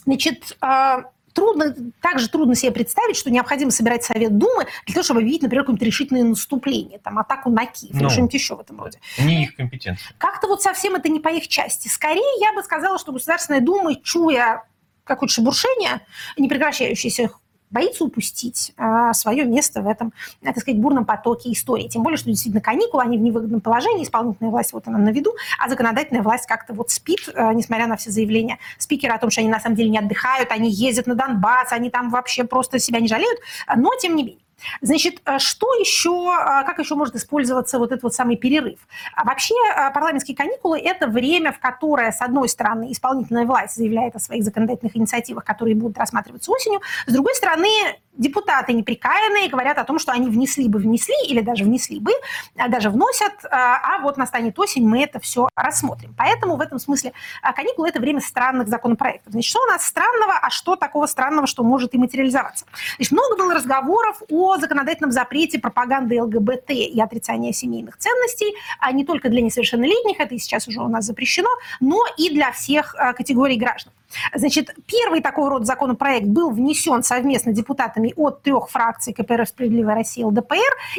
Значит, а, трудно, также трудно себе представить, что необходимо собирать Совет Думы для того, чтобы объявить, например, какое-нибудь решительное наступление, там, атаку на Киев ну, или что-нибудь еще в этом роде. Не их компетенция. Как-то вот совсем это не по их части. Скорее, я бы сказала, что Государственная Дума, чуя какое-то шебуршение, не прекращающееся боится упустить а, свое место в этом, так сказать, бурном потоке истории. Тем более, что действительно каникулы, они в невыгодном положении, исполнительная власть вот она на виду, а законодательная власть как-то вот спит, а, несмотря на все заявления спикера о том, что они на самом деле не отдыхают, они ездят на Донбасс, они там вообще просто себя не жалеют, но тем не менее. Значит, э, что еще, э, как еще может использоваться вот этот вот самый перерыв? А вообще э, парламентские каникулы – это время, в которое, с одной стороны, исполнительная власть заявляет о своих законодательных инициативах, которые будут рассматриваться осенью, с другой стороны, депутаты неприкаянные говорят о том, что они внесли бы, внесли, или даже внесли бы, а даже вносят, а вот настанет осень, мы это все рассмотрим. Поэтому в этом смысле каникулы – это время странных законопроектов. Значит, что у нас странного, а что такого странного, что может и материализоваться? Значит, много было разговоров о законодательном запрете пропаганды ЛГБТ и отрицания семейных ценностей, а не только для несовершеннолетних, это и сейчас уже у нас запрещено, но и для всех категорий граждан. Значит, первый такого рода законопроект был внесен совместно депутатами от трех фракций КПРФ «Справедливая Россия» ЛДПР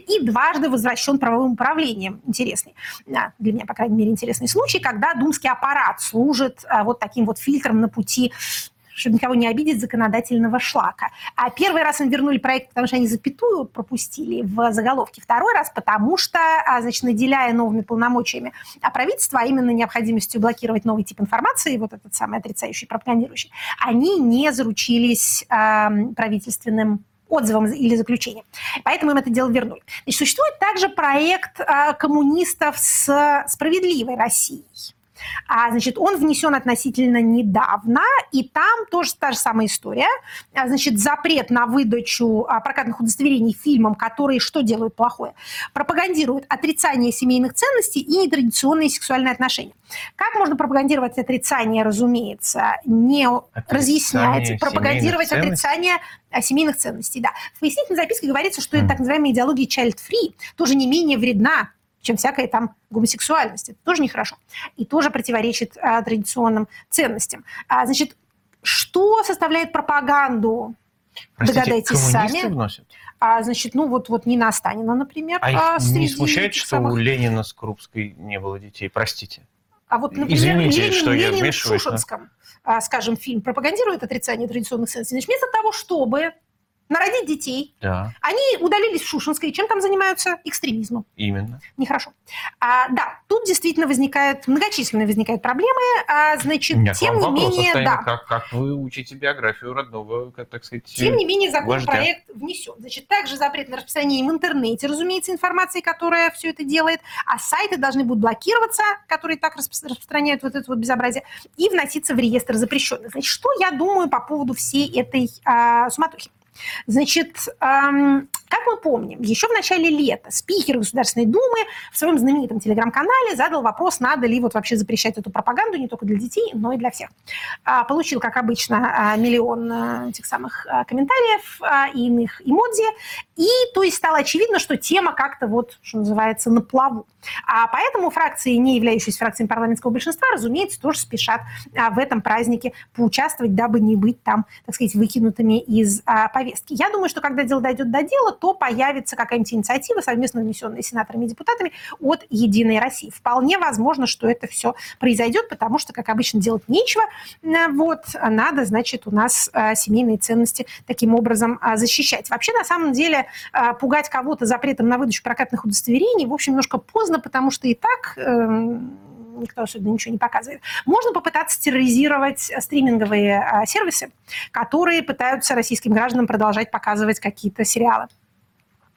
и дважды возвращен правовым управлением. Интересный, для меня, по крайней мере, интересный случай, когда думский аппарат служит а, вот таким вот фильтром на пути чтобы никого не обидеть, законодательного шлака. А первый раз им вернули проект, потому что они запятую пропустили в заголовке. Второй раз, потому что, а, значит, наделяя новыми полномочиями а правительство, а именно необходимостью блокировать новый тип информации, вот этот самый отрицающий, пропагандирующий, они не заручились э, правительственным отзывом или заключением. Поэтому им это дело вернули. Значит, существует также проект э, коммунистов с справедливой Россией. А, значит, он внесен относительно недавно, и там тоже та же самая история. А, значит, запрет на выдачу а, прокатных удостоверений фильмам, которые что делают плохое? Пропагандируют отрицание семейных ценностей и нетрадиционные сексуальные отношения. Как можно пропагандировать отрицание, разумеется, не отрицание разъяснять, пропагандировать отрицание а, семейных ценностей. Да. В пояснительной записке говорится, что mm. это так называемая идеология child-free тоже не менее вредна чем всякая там гомосексуальность. Это тоже нехорошо. И тоже противоречит а, традиционным ценностям. А, значит, что составляет пропаганду? Простите, Догадайтесь сами. Вносят? А, значит, ну вот, вот Нина Останина, например. А их а, не смущает, что у самых- Ленина с Крупской не было детей? Простите. А вот, например, Извините, Ленин, что я Ленин в вмешиваюсь, но- Шушинском, а, скажем, фильм пропагандирует отрицание традиционных ценностей. Значит, вместо того, чтобы народить детей, Да, они удалились в Шушинское. И чем там занимаются? Экстремизмом. именно. Нехорошо. А, да, тут действительно возникают, многочисленные возникают проблемы. А, значит, У меня тем не вопрос, менее, да. как, как вы учите биографию родного, как, так сказать, Тем не менее, вождя. законопроект внесен. Значит, также запрет на распространение в интернете, разумеется, информации, которая все это делает, а сайты должны будут блокироваться, которые так распро- распространяют вот это вот безобразие, и вноситься в реестр запрещенных. Значит, что я думаю по поводу всей этой а, суматохи? Значит, как мы помним, еще в начале лета спикер Государственной Думы в своем знаменитом телеграм-канале задал вопрос, надо ли вот вообще запрещать эту пропаганду не только для детей, но и для всех. А, Получил, как обычно, а, миллион а, этих самых комментариев и иных эмодзи. И то есть стало очевидно, что тема как-то вот, что называется, на плаву. А поэтому фракции, не являющиеся фракциями парламентского большинства, разумеется, тоже спешат в этом празднике поучаствовать, дабы не быть там, так сказать, выкинутыми из повестки. Я думаю, что когда дело дойдет до дела, то появится какая-нибудь инициатива, совместно внесенная сенаторами и депутатами от «Единой России». Вполне возможно, что это все произойдет, потому что, как обычно, делать нечего. А, Вот, надо, значит, у нас а, семейные ценности таким образом а, защищать. Вообще, на самом деле, а, пугать кого-то запретом на выдачу прокатных удостоверений, в общем, немножко поздно, потому что и так эм, никто особенно ничего не показывает. Можно попытаться терроризировать э, стриминговые сервисы, которые пытаются российским гражданам продолжать показывать какие-то сериалы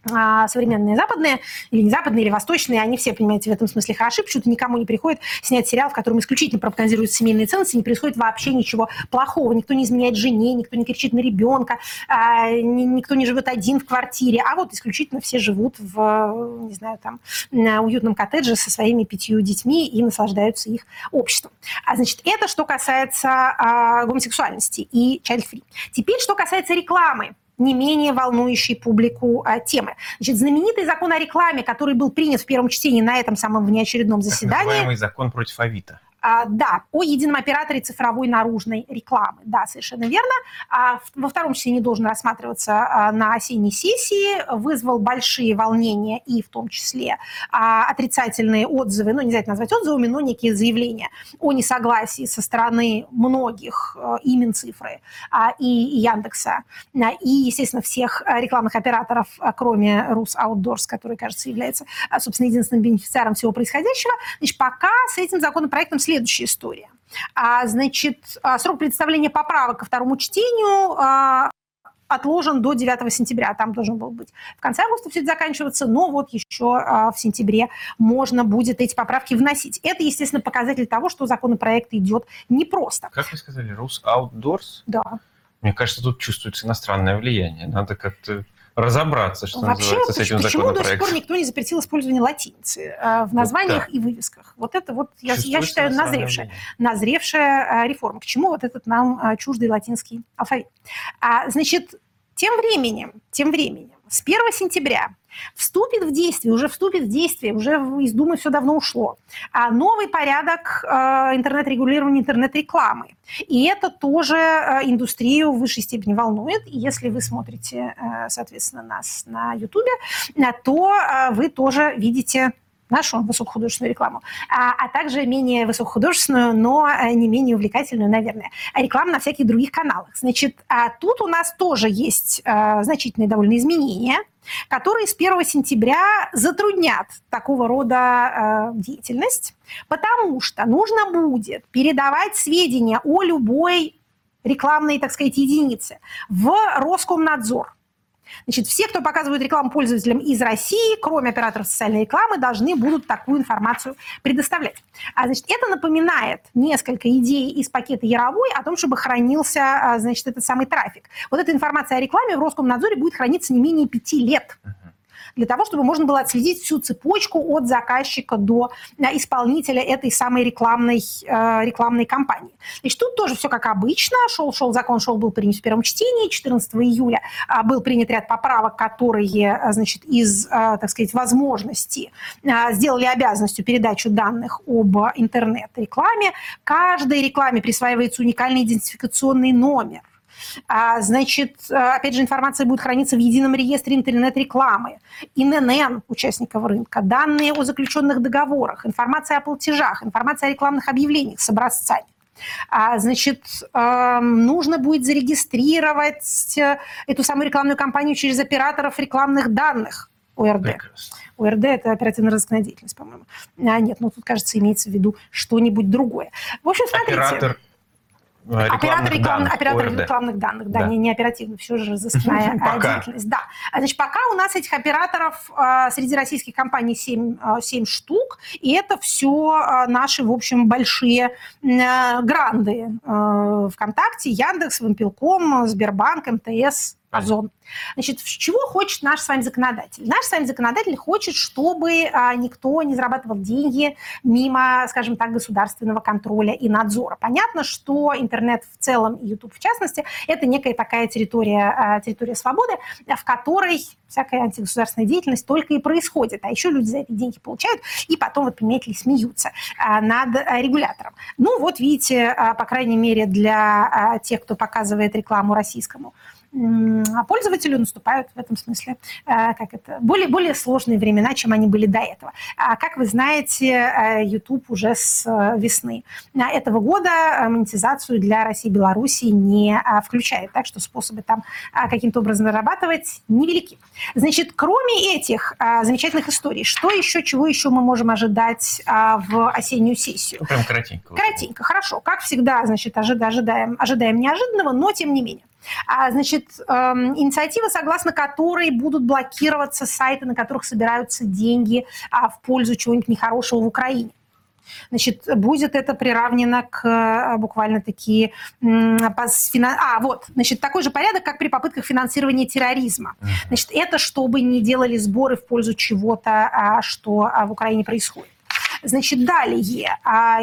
современные западные, или не западные, или восточные, они все, понимаете, в этом смысле хороши, почему-то никому не приходит снять сериал, в котором исключительно пропагандируют семейные ценности, не происходит вообще ничего плохого, никто не изменяет жене, никто не кричит на ребенка, а, ни- никто не живет один в квартире, а вот исключительно все живут в, не знаю, там, на уютном коттедже со своими пятью детьми и наслаждаются их обществом. А, значит, это что касается а, гомосексуальности и child-free. Теперь, что касается рекламы не менее волнующей публику а, темы. Значит, знаменитый закон о рекламе, который был принят в первом чтении на этом самом внеочередном Так заседании, называемый закон против Авито. А, да, о едином операторе цифровой наружной рекламы. Да, совершенно верно. А, во втором числе не должен рассматриваться а, на осенней сессии. Вызвал большие волнения и в том числе а, отрицательные отзывы, ну, нельзя это назвать отзывами, но некие заявления о несогласии со стороны многих а, и Минцифры, а, и Яндекса, а, и, естественно, всех а, рекламных операторов, а, кроме Рус Outdoors, который, кажется, является, а, собственно, единственным бенефициаром всего происходящего. Значит, пока с этим законопроектом следующая история. А, значит, а, срок представления поправок ко второму чтению а, отложен до 9 сентября. Там должен был быть в конце августа все это заканчиваться, но вот еще а, в сентябре можно будет эти поправки вносить. Это, естественно, показатель того, что законопроект идет непросто. Как вы сказали, Рус Outdoors? Да. Мне кажется, тут чувствуется иностранное влияние. Надо как-то разобраться, что Вообще, называется, с этим почему до сих законопроектом. пор никто не запретил использование латиницы а, в названиях и вывесках? Вот это вот, я, я считаю, назревшая. назревшая а, реформа. К чему вот этот нам а, чуждый латинский алфавит? А, значит, тем временем, тем временем, с 1 сентября вступит в действие, уже вступит в действие, уже из Думы все давно ушло, а, новый порядок а, интернет-регулирования интернет-рекламы. И это тоже а, индустрию в высшей степени волнует. И если вы смотрите, а, соответственно, нас на а, то вы тоже видите нашу высокохудожественную рекламу, а, а также менее высокохудожественную, но а, не менее увлекательную, наверное, реклама на всяких других каналах. Значит, а тут у нас тоже есть а, значительные довольно изменения, которые с 1 сентября затруднят такого рода э, деятельность, потому что нужно будет передавать сведения о любой рекламной, так сказать, единице в Роскомнадзор. Значит, все, кто показывают рекламу пользователям из России, кроме операторов социальной рекламы, должны будут такую информацию предоставлять. А, значит, это напоминает несколько идей из пакета Яровой о том, чтобы хранился, а, значит, этот самый трафик. Вот эта информация о рекламе в Роскомнадзоре будет храниться не менее пяти лет для того, чтобы можно было отследить всю цепочку от заказчика до а, исполнителя этой самой рекламной, э, рекламной кампании. Значит, тут тоже все как обычно. Шел-шел закон, шел, был принят в первом чтении. 14 июля а, был принят ряд поправок, которые, значит, из, так сказать, возможности сделали обязанностью передачу данных об интернет-рекламе. Каждой рекламе присваивается уникальный идентификационный номер значит, э, опять же, информация будет храниться в едином реестре интернет-рекламы, ИНН участников рынка, данные о заключенных договорах, информация о платежах, информация о рекламных объявлениях с образцами. А, значит, эм, нужно будет зарегистрировать э, эту самую рекламную кампанию через операторов рекламных данных ОРД. Прекрасно. ОРД – это оперативно-розыскная деятельность, по-моему. А, нет, ну тут, кажется, имеется в виду что-нибудь другое. В общем, смотрите. Оператор э, рекламных Оператор, реклам- данных, оператор ОРД. рекламных данных, да, Да. Не, не оперативно, все же разыскная а, деятельность. Да. А, Значит, пока у нас этих операторов а, среди российских компаний 7, а, 7 штук, и это все наши, в общем, большие а, гранды. А, ВКонтакте, Яндекс, Вимпелком, Сбербанк, МТС, Озон. Значит, чего хочет наш с вами законодатель? Наш с вами законодатель хочет, чтобы а, никто не зарабатывал деньги мимо, скажем так, государственного контроля и надзора. Понятно, что интернет в целом и YouTube в частности это некая такая территория, а, территория свободы, в которой всякая антигосударственная деятельность только и происходит. А еще люди за это деньги получают и потом, вот понимаете ли, смеются а, над регулятором. Ну вот видите, по крайней мере для тех, кто показывает рекламу российскому м, пользователю наступают в этом смысле э, как это, более, более сложные времена, чем они были до этого. А как вы знаете, э, YouTube уже с э, весны а, этого года монетизацию для России и Беларуси не а, включает, так что способы там а, каким-то образом зарабатывать невелики. Значит, кроме этих а, замечательных историй, что еще, чего еще мы можем ожидать а, в осеннюю сессию? Ну, прям коротенько. Коротенько, хорошо. Как всегда, значит, ожида- ожидаем, ожидаем неожиданного, но тем не менее. А, значит, эм, инициатива, согласно которой будут блокироваться сайты, на которых собираются деньги а, в пользу чего-нибудь нехорошего в Украине. Значит, будет это приравнено к э, пос- фина- А, вот, значит, такой же порядок, как при попытках финансирования терроризма. Значит, это чтобы не делали сборы в пользу чего-то, а, что а, в Украине происходит. Значит, далее,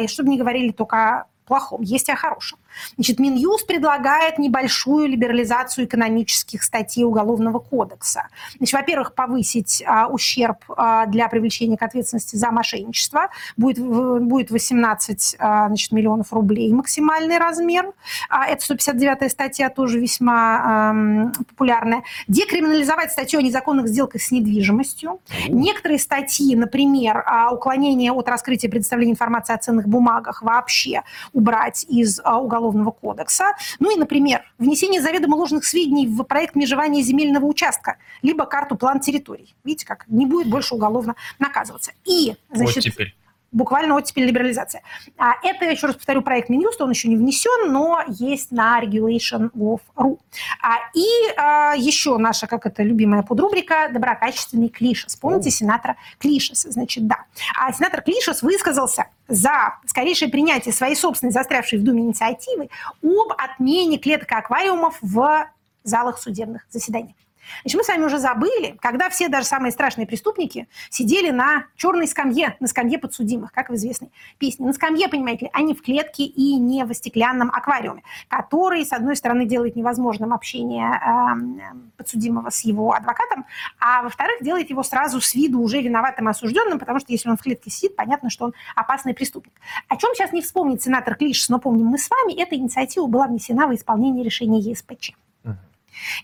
чтобы не говорили только о плохом, есть и о хорошем. Значит, Минюст предлагает небольшую либерализацию экономических статей Уголовного кодекса. Значит, во-первых, повысить а, ущерб а, для привлечения к ответственности за мошенничество. Будет, в- будет 18 а, значит, миллионов рублей максимальный размер. А, это 159-я статья, тоже весьма ам, популярная. Декриминализовать статью о незаконных сделках с недвижимостью. Некоторые статьи, например, а, уклонение от раскрытия предоставления информации о ценных бумагах вообще убрать из а, Уголовного кодекса. Ну и, например, внесение заведомо ложных сведений в проект межевания земельного участка, либо карту план территорий. Видите, как не будет больше уголовно наказываться. И, значит, вот теперь. Буквально вот теперь либерализация. А это, еще раз повторю, проект Минюста, он еще не внесен, но есть на regulation.gov.ru. А, и а, еще наша, как это, любимая подрубрика «Доброкачественный Клишес». Помните сенатора Клишеса? Значит, да. А сенатор Клишес высказался за скорейшее принятие своей собственной застрявшей в Думе инициативы об отмене клеток аквариумов в залах судебных заседаний. Значит, мы с вами уже забыли, когда все даже самые страшные преступники сидели на черной скамье, на скамье подсудимых, как в известной песне. На скамье, понимаете ли, а не в клетке и не в стеклянном аквариуме, который, с одной стороны, делает невозможным общение эм, подсудимого с его адвокатом, а во-вторых, делает его сразу с виду уже виноватым и осужденным, потому что если он в клетке сидит, понятно, что он опасный преступник. О чем сейчас не вспомнит сенатор Клиш, но помним мы с вами, эта инициатива была внесена в исполнение решения ЕСПЧ.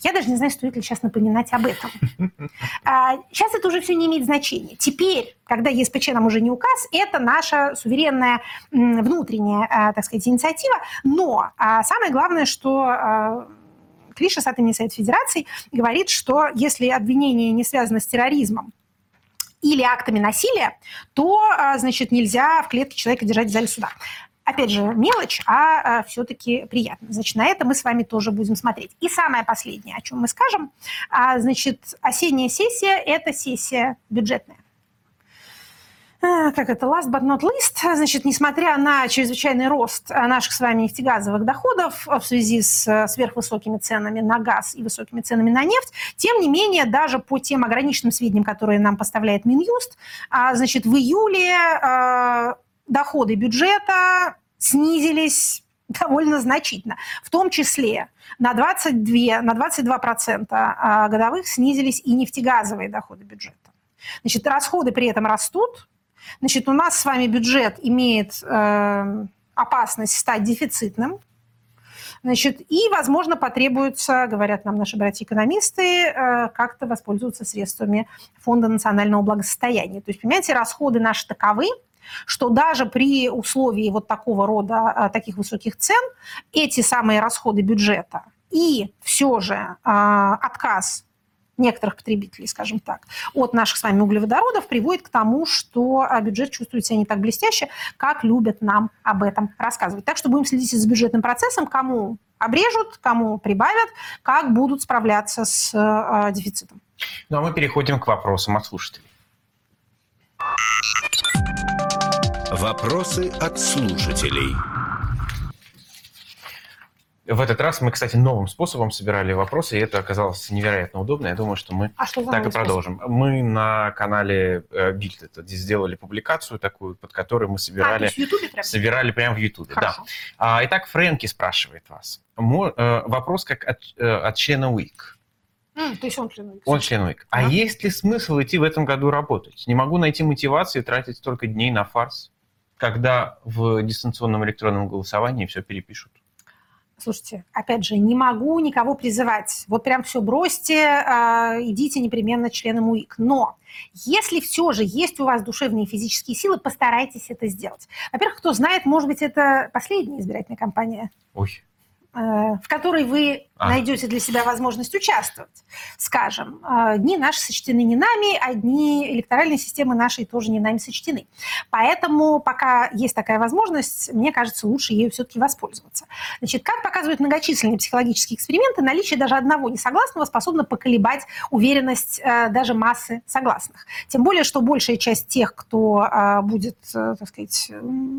Я даже не знаю, стоит ли сейчас напоминать об этом. А, Сейчас это уже все не имеет значения. Теперь, когда ЕСПЧ нам уже не указ, это наша суверенная внутренняя, а, так сказать, инициатива. Но а, самое главное, что а, Клишес от Совет Федерации говорит, что если обвинение не связано с терроризмом, или актами насилия, то, значит, нельзя в клетке человека держать в зале суда. Опять же, мелочь, а, все-таки приятно. Значит, на это мы с вами тоже будем смотреть. И самое последнее, о чем мы скажем, а, значит, осенняя сессия – это сессия бюджетная. А, Как это, last but not least, значит, несмотря на чрезвычайный рост а, наших с вами нефтегазовых доходов в связи с э, сверхвысокими ценами на газ и высокими ценами на нефть, тем не менее, даже по тем ограниченным сведениям, которые нам поставляет Минюст, а, значит, в июле а, доходы бюджета снизились довольно значительно. В том числе на 22, на 22 процента годовых снизились и нефтегазовые доходы бюджета. Значит, расходы при этом растут. Значит, у нас с вами бюджет имеет э, опасность стать дефицитным. Значит, и, возможно, потребуется, говорят нам наши братья-экономисты, э, как-то воспользоваться средствами Фонда национального благосостояния. То есть, понимаете, расходы наши таковы, что даже при условии вот такого рода, э, таких высоких цен, эти самые расходы бюджета и все же э, отказ некоторых потребителей, скажем так, от наших с вами углеводородов приводит к тому, что бюджет чувствует себя не так блестяще, как любят нам об этом рассказывать. Так что будем следить за бюджетным процессом, кому обрежут, кому прибавят, как будут справляться с дефицитом. Ну а мы переходим к вопросам от слушателей. Вопросы от слушателей. В этот раз мы, кстати, новым способом собирали вопросы, и это оказалось невероятно удобно. Я думаю, что мы а что так и продолжим. Способ? Мы на канале э, Бильд это сделали публикацию такую, под которой мы собирали, а, прям? собирали прямо в Ютубе. Да. А, итак, Фрэнки спрашивает вас. Мо, э, вопрос как от, э, от члена УИК. Mm, то есть он член УИК. Он член УИК. А, а есть ли смысл идти в этом году работать? Не могу найти мотивации тратить столько дней на фарс, когда в дистанционном электронном голосовании все перепишут. Слушайте, опять же, не могу никого призывать. Вот прям все бросьте, э, идите непременно членом УИК. Но если все же есть у вас душевные и физические силы, постарайтесь это сделать. Во-первых, кто знает, может быть, это последняя избирательная кампания. Ой. Э, в которой вы а. найдете для себя возможность участвовать. Скажем, э, дни наши сочтены не нами, а дни электоральной системы нашей тоже не нами сочтены. Поэтому пока есть такая возможность, мне кажется, лучше ею все-таки воспользоваться. Значит, как показывают многочисленные психологические эксперименты, наличие даже одного несогласного способно поколебать уверенность э, даже массы согласных. Тем более, что большая часть тех, кто будет, так сказать,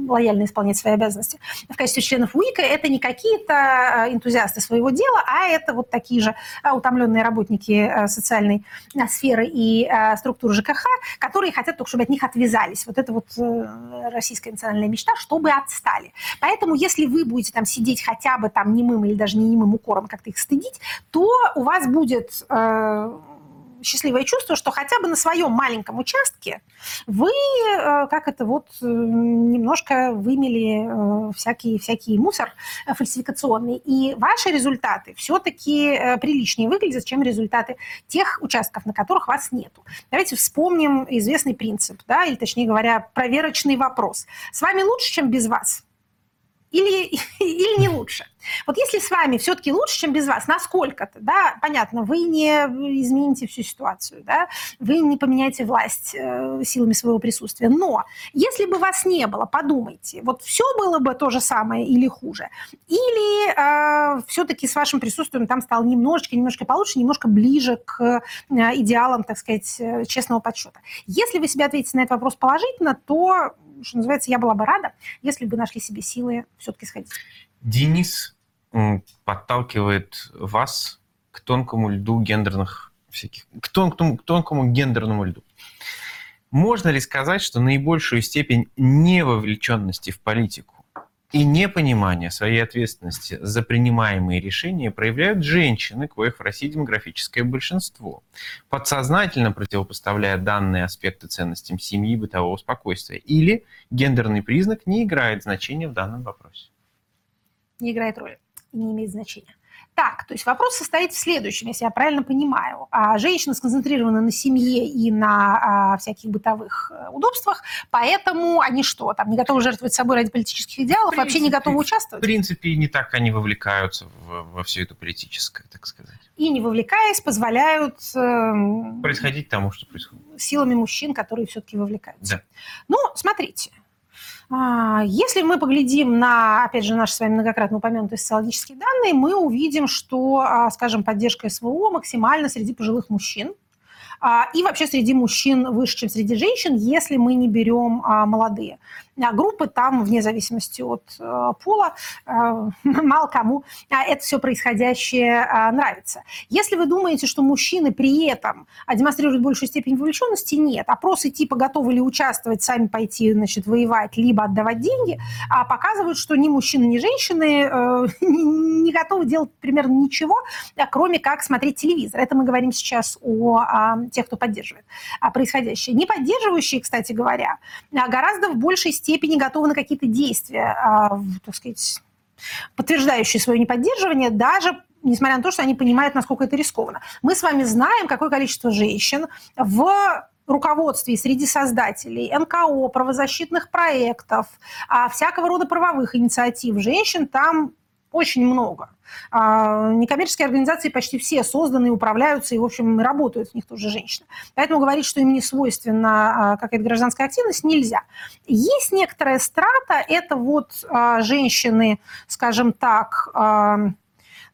лояльно исполнять свои обязанности в качестве членов УИКа, это не какие-то Э, энтузиасты своего дела, а это вот такие же э, утомленные работники э, социальной сферы и структуры ЖКХ, которые хотят только, чтобы от них отвязались. Вот это вот российская национальная мечта, чтобы отстали. Поэтому, если вы будете там сидеть хотя бы там немым или даже не немым укором, как-то их стыдить, то у вас будет счастливое чувство, что хотя бы на своем маленьком участке вы э, как это вот э, немножко вымели э, всякий, всякий мусор фальсификационный. И ваши результаты все-таки приличнее выглядят, чем результаты тех участков, на которых вас нету. Давайте вспомним известный принцип, да, или точнее говоря, проверочный вопрос. С вами лучше, чем без вас? Или, или не лучше. Вот если с вами все-таки лучше, чем без вас, насколько-то, да, понятно, вы не измените всю ситуацию, да, вы не поменяете власть э, силами своего присутствия, но если бы вас не было, подумайте, вот все было бы то же самое или хуже, или э, все-таки с вашим присутствием там стало немножечко, немножко получше, немножко ближе к э, идеалам, так сказать, э, честного подсчета. Если вы себе ответите на этот вопрос положительно, то что называется, я была бы рада, если бы нашли себе силы все-таки сходить. Денис подталкивает вас к тонкому льду гендерных всяких, к тонкому, к тонкому гендерному льду. Можно ли сказать, что наибольшую степень невовлеченности в политику и непонимание своей ответственности за принимаемые решения проявляют женщины, коих в России демографическое большинство, подсознательно противопоставляя данные аспекты ценностям семьи и бытового спокойствия. Или гендерный признак не играет значения в данном вопросе. Не играет роли не имеет значения. Так, то есть вопрос состоит в следующем, если я правильно понимаю. А, женщина сконцентрирована на семье и на а, всяких бытовых э, удобствах, поэтому они что, там не готовы жертвовать собой ради политических идеалов, принципе, вообще не готовы участвовать? В принципе, не так они вовлекаются в, во все это политическое, так сказать. И не вовлекаясь, позволяют... Э, Происходить тому, что происходит. Силами мужчин, которые все-таки вовлекаются. Да. Ну, смотрите, если мы поглядим на, опять же, наши с вами многократно упомянутые социологические данные, мы увидим, что, а, скажем, поддержка СВО максимальна среди пожилых мужчин. А, и вообще среди мужчин выше, чем среди женщин, если мы не берем молодые. А группы там, вне зависимости от э, пола, э, мало кому а, это все происходящее э, нравится. Если вы думаете, что мужчины при этом демонстрируют большую степень вовлеченности, нет. Опросы типа готовы ли участвовать, сами пойти значит, воевать, либо отдавать деньги, а показывают, что ни мужчины, ни женщины э, не готовы делать примерно ничего, кроме как смотреть телевизор. Это мы говорим сейчас о тех, кто поддерживает происходящее. Не поддерживающие, кстати говоря, гораздо в большей степени степени готовы на какие-то действия, а, так сказать, подтверждающие свое неподдерживание, даже несмотря на то, что они понимают, насколько это рискованно. Мы с вами знаем, какое количество женщин в руководстве среди создателей НКО, правозащитных проектов, а, всякого рода правовых инициатив женщин там очень много. А, некоммерческие организации почти все созданы, управляются и, в общем, работают в них тоже женщины. Поэтому говорить, что им не свойственна а, какая-то гражданская активность, нельзя. Есть некоторая страта, это вот женщины, скажем так,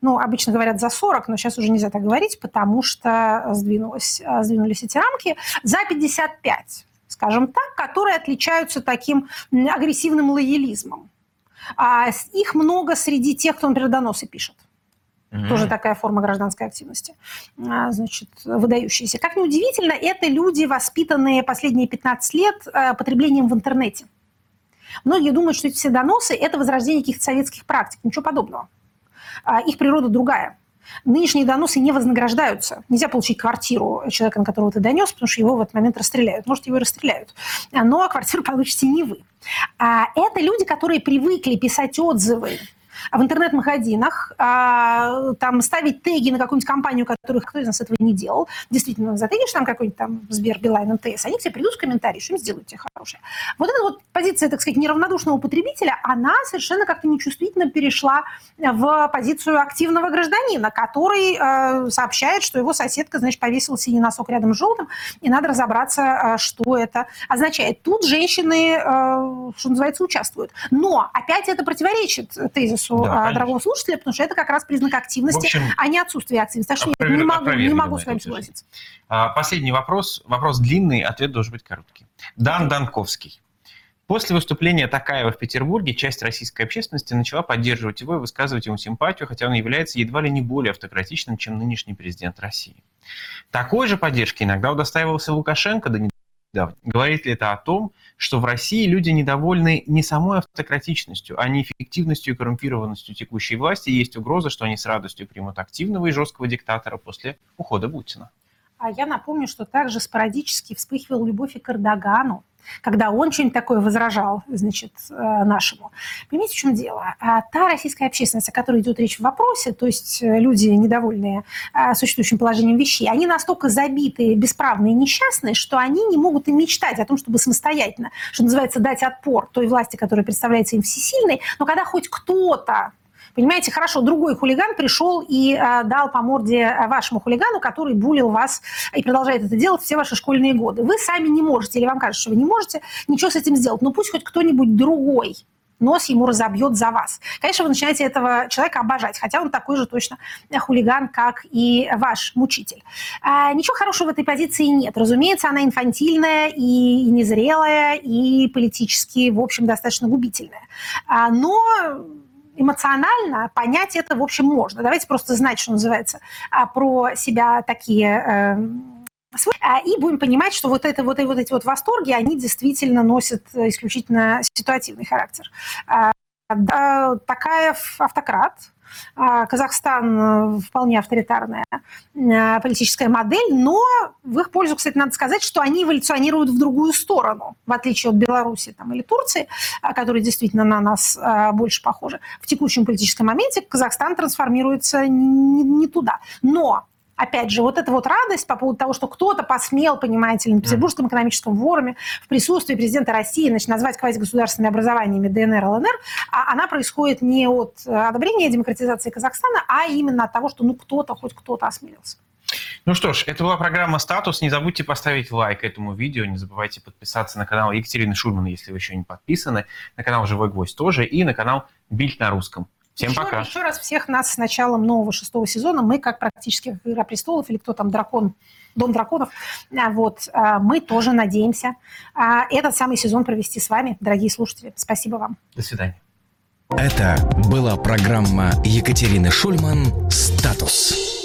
ну, обычно говорят за 40, но сейчас уже нельзя так говорить, потому что сдвинулось, сдвинулись эти рамки, за 55 скажем так, которые отличаются таким агрессивным лоялизмом. А их много среди тех, кто, например, доносы пишет. Mm-hmm. Тоже такая форма гражданской активности, а, значит, выдающаяся. Как ни удивительно, это люди, воспитанные последние 15 лет э, потреблением в интернете. Многие думают, что эти все доносы – это возрождение каких-то советских практик. Ничего подобного. А, их природа другая. Нынешние доносы не вознаграждаются. Нельзя получить квартиру человека, на которого ты донес, потому что его в этот момент расстреляют. Может, его и расстреляют. Но квартиру получите не вы. А это люди, которые привыкли писать отзывы в интернет-магазинах, а, там ставить теги на какую-нибудь компанию, которую кто из нас этого не делал. Действительно, затегишь там какой-нибудь там Сбер, Билайн, МТС, они к тебе придут в комментарии, что им сделают тебе хорошее. Вот эта вот позиция, так сказать, неравнодушного потребителя, она совершенно как-то нечувствительно перешла в позицию активного гражданина, который э, сообщает, что его соседка, значит, повесила синий носок рядом с желтым, и надо разобраться, э, что это означает. Тут женщины, э, что называется, участвуют. Но опять это противоречит тезису тезису да, а, дорогого слушателя, потому что это как раз признак активности, общем, а не отсутствие активности. Так что я не могу, не могу с вами согласиться. А, последний вопрос. Вопрос длинный, ответ должен быть короткий. Дан Данковский. После выступления Такаева в Петербурге часть российской общественности начала поддерживать его и высказывать ему симпатию, хотя он является едва ли не более автократичным, чем нынешний президент России. Такой же поддержки иногда удостаивался Лукашенко, да не да. Говорит ли это о том, что в России люди недовольны не самой автократичностью, а неэффективностью и коррумпированностью текущей власти, и есть угроза, что они с радостью примут активного и жесткого диктатора после ухода Путина? А я напомню, что также спорадически вспыхивала любовь и к Эрдогану, когда он что-нибудь такое возражал, значит, э, нашему. Понимаете, в чем дело? А та российская общественность, о которой идет речь в вопросе, то есть э, люди, недовольные э, существующим положением вещей, они настолько забитые, бесправные несчастные, что они не могут и мечтать о том, чтобы самостоятельно, что называется, дать отпор той власти, которая представляется им всесильной, но когда хоть кто-то Понимаете, хорошо, другой хулиган пришел и э, дал по морде э, вашему хулигану, который булил вас и продолжает это делать все ваши школьные годы. Вы сами не можете, или вам кажется, что вы не можете ничего с этим сделать. Но пусть хоть кто-нибудь другой нос ему разобьет за вас. Конечно, вы начинаете этого человека обожать, хотя он такой же точно хулиган, как и ваш мучитель. А, ничего хорошего в этой позиции нет. Разумеется, она инфантильная и незрелая, и политически, в общем, достаточно губительная. А, но эмоционально понять это, в общем, можно. Давайте просто знать, что называется, а, про себя такие эм, а, и будем понимать, что вот, это, вот, вот эти вот восторги, они действительно носят исключительно ситуативный характер. А, такая автократ, Казахстан э, вполне авторитарная э, политическая модель, но в их пользу, кстати, надо сказать, что они эволюционируют в другую сторону, в отличие от Беларуси там, или Турции, а, которые действительно на нас а, больше похожи. В текущем политическом моменте Казахстан трансформируется не, не туда. Но опять же, вот эта вот радость по поводу того, что кто-то посмел, понимаете ли, на Петербургском экономическом форуме в присутствии президента России значит, назвать квазигосударственными образованиями ДНР, ЛНР, а она происходит не от э, одобрения демократизации Казахстана, а именно от того, что ну кто-то, хоть кто-то осмелился. Ну что ж, это была программа «Статус». Не забудьте поставить лайк этому видео. Не забывайте подписаться на канал Екатерины Шульман, если вы еще не подписаны. На канал «Живой гвоздь» тоже. И на канал «Бильд на русском». Всем еще, пока. Еще раз всех нас с началом нового шестого сезона. Мы, как практически «Игра престолов» или кто там, дракон, Дом драконов, а, вот, а, мы тоже надеемся а, этот самый сезон провести с вами, дорогие слушатели. Спасибо вам. До свидания. Это была программа Екатерины Шульман «Статус».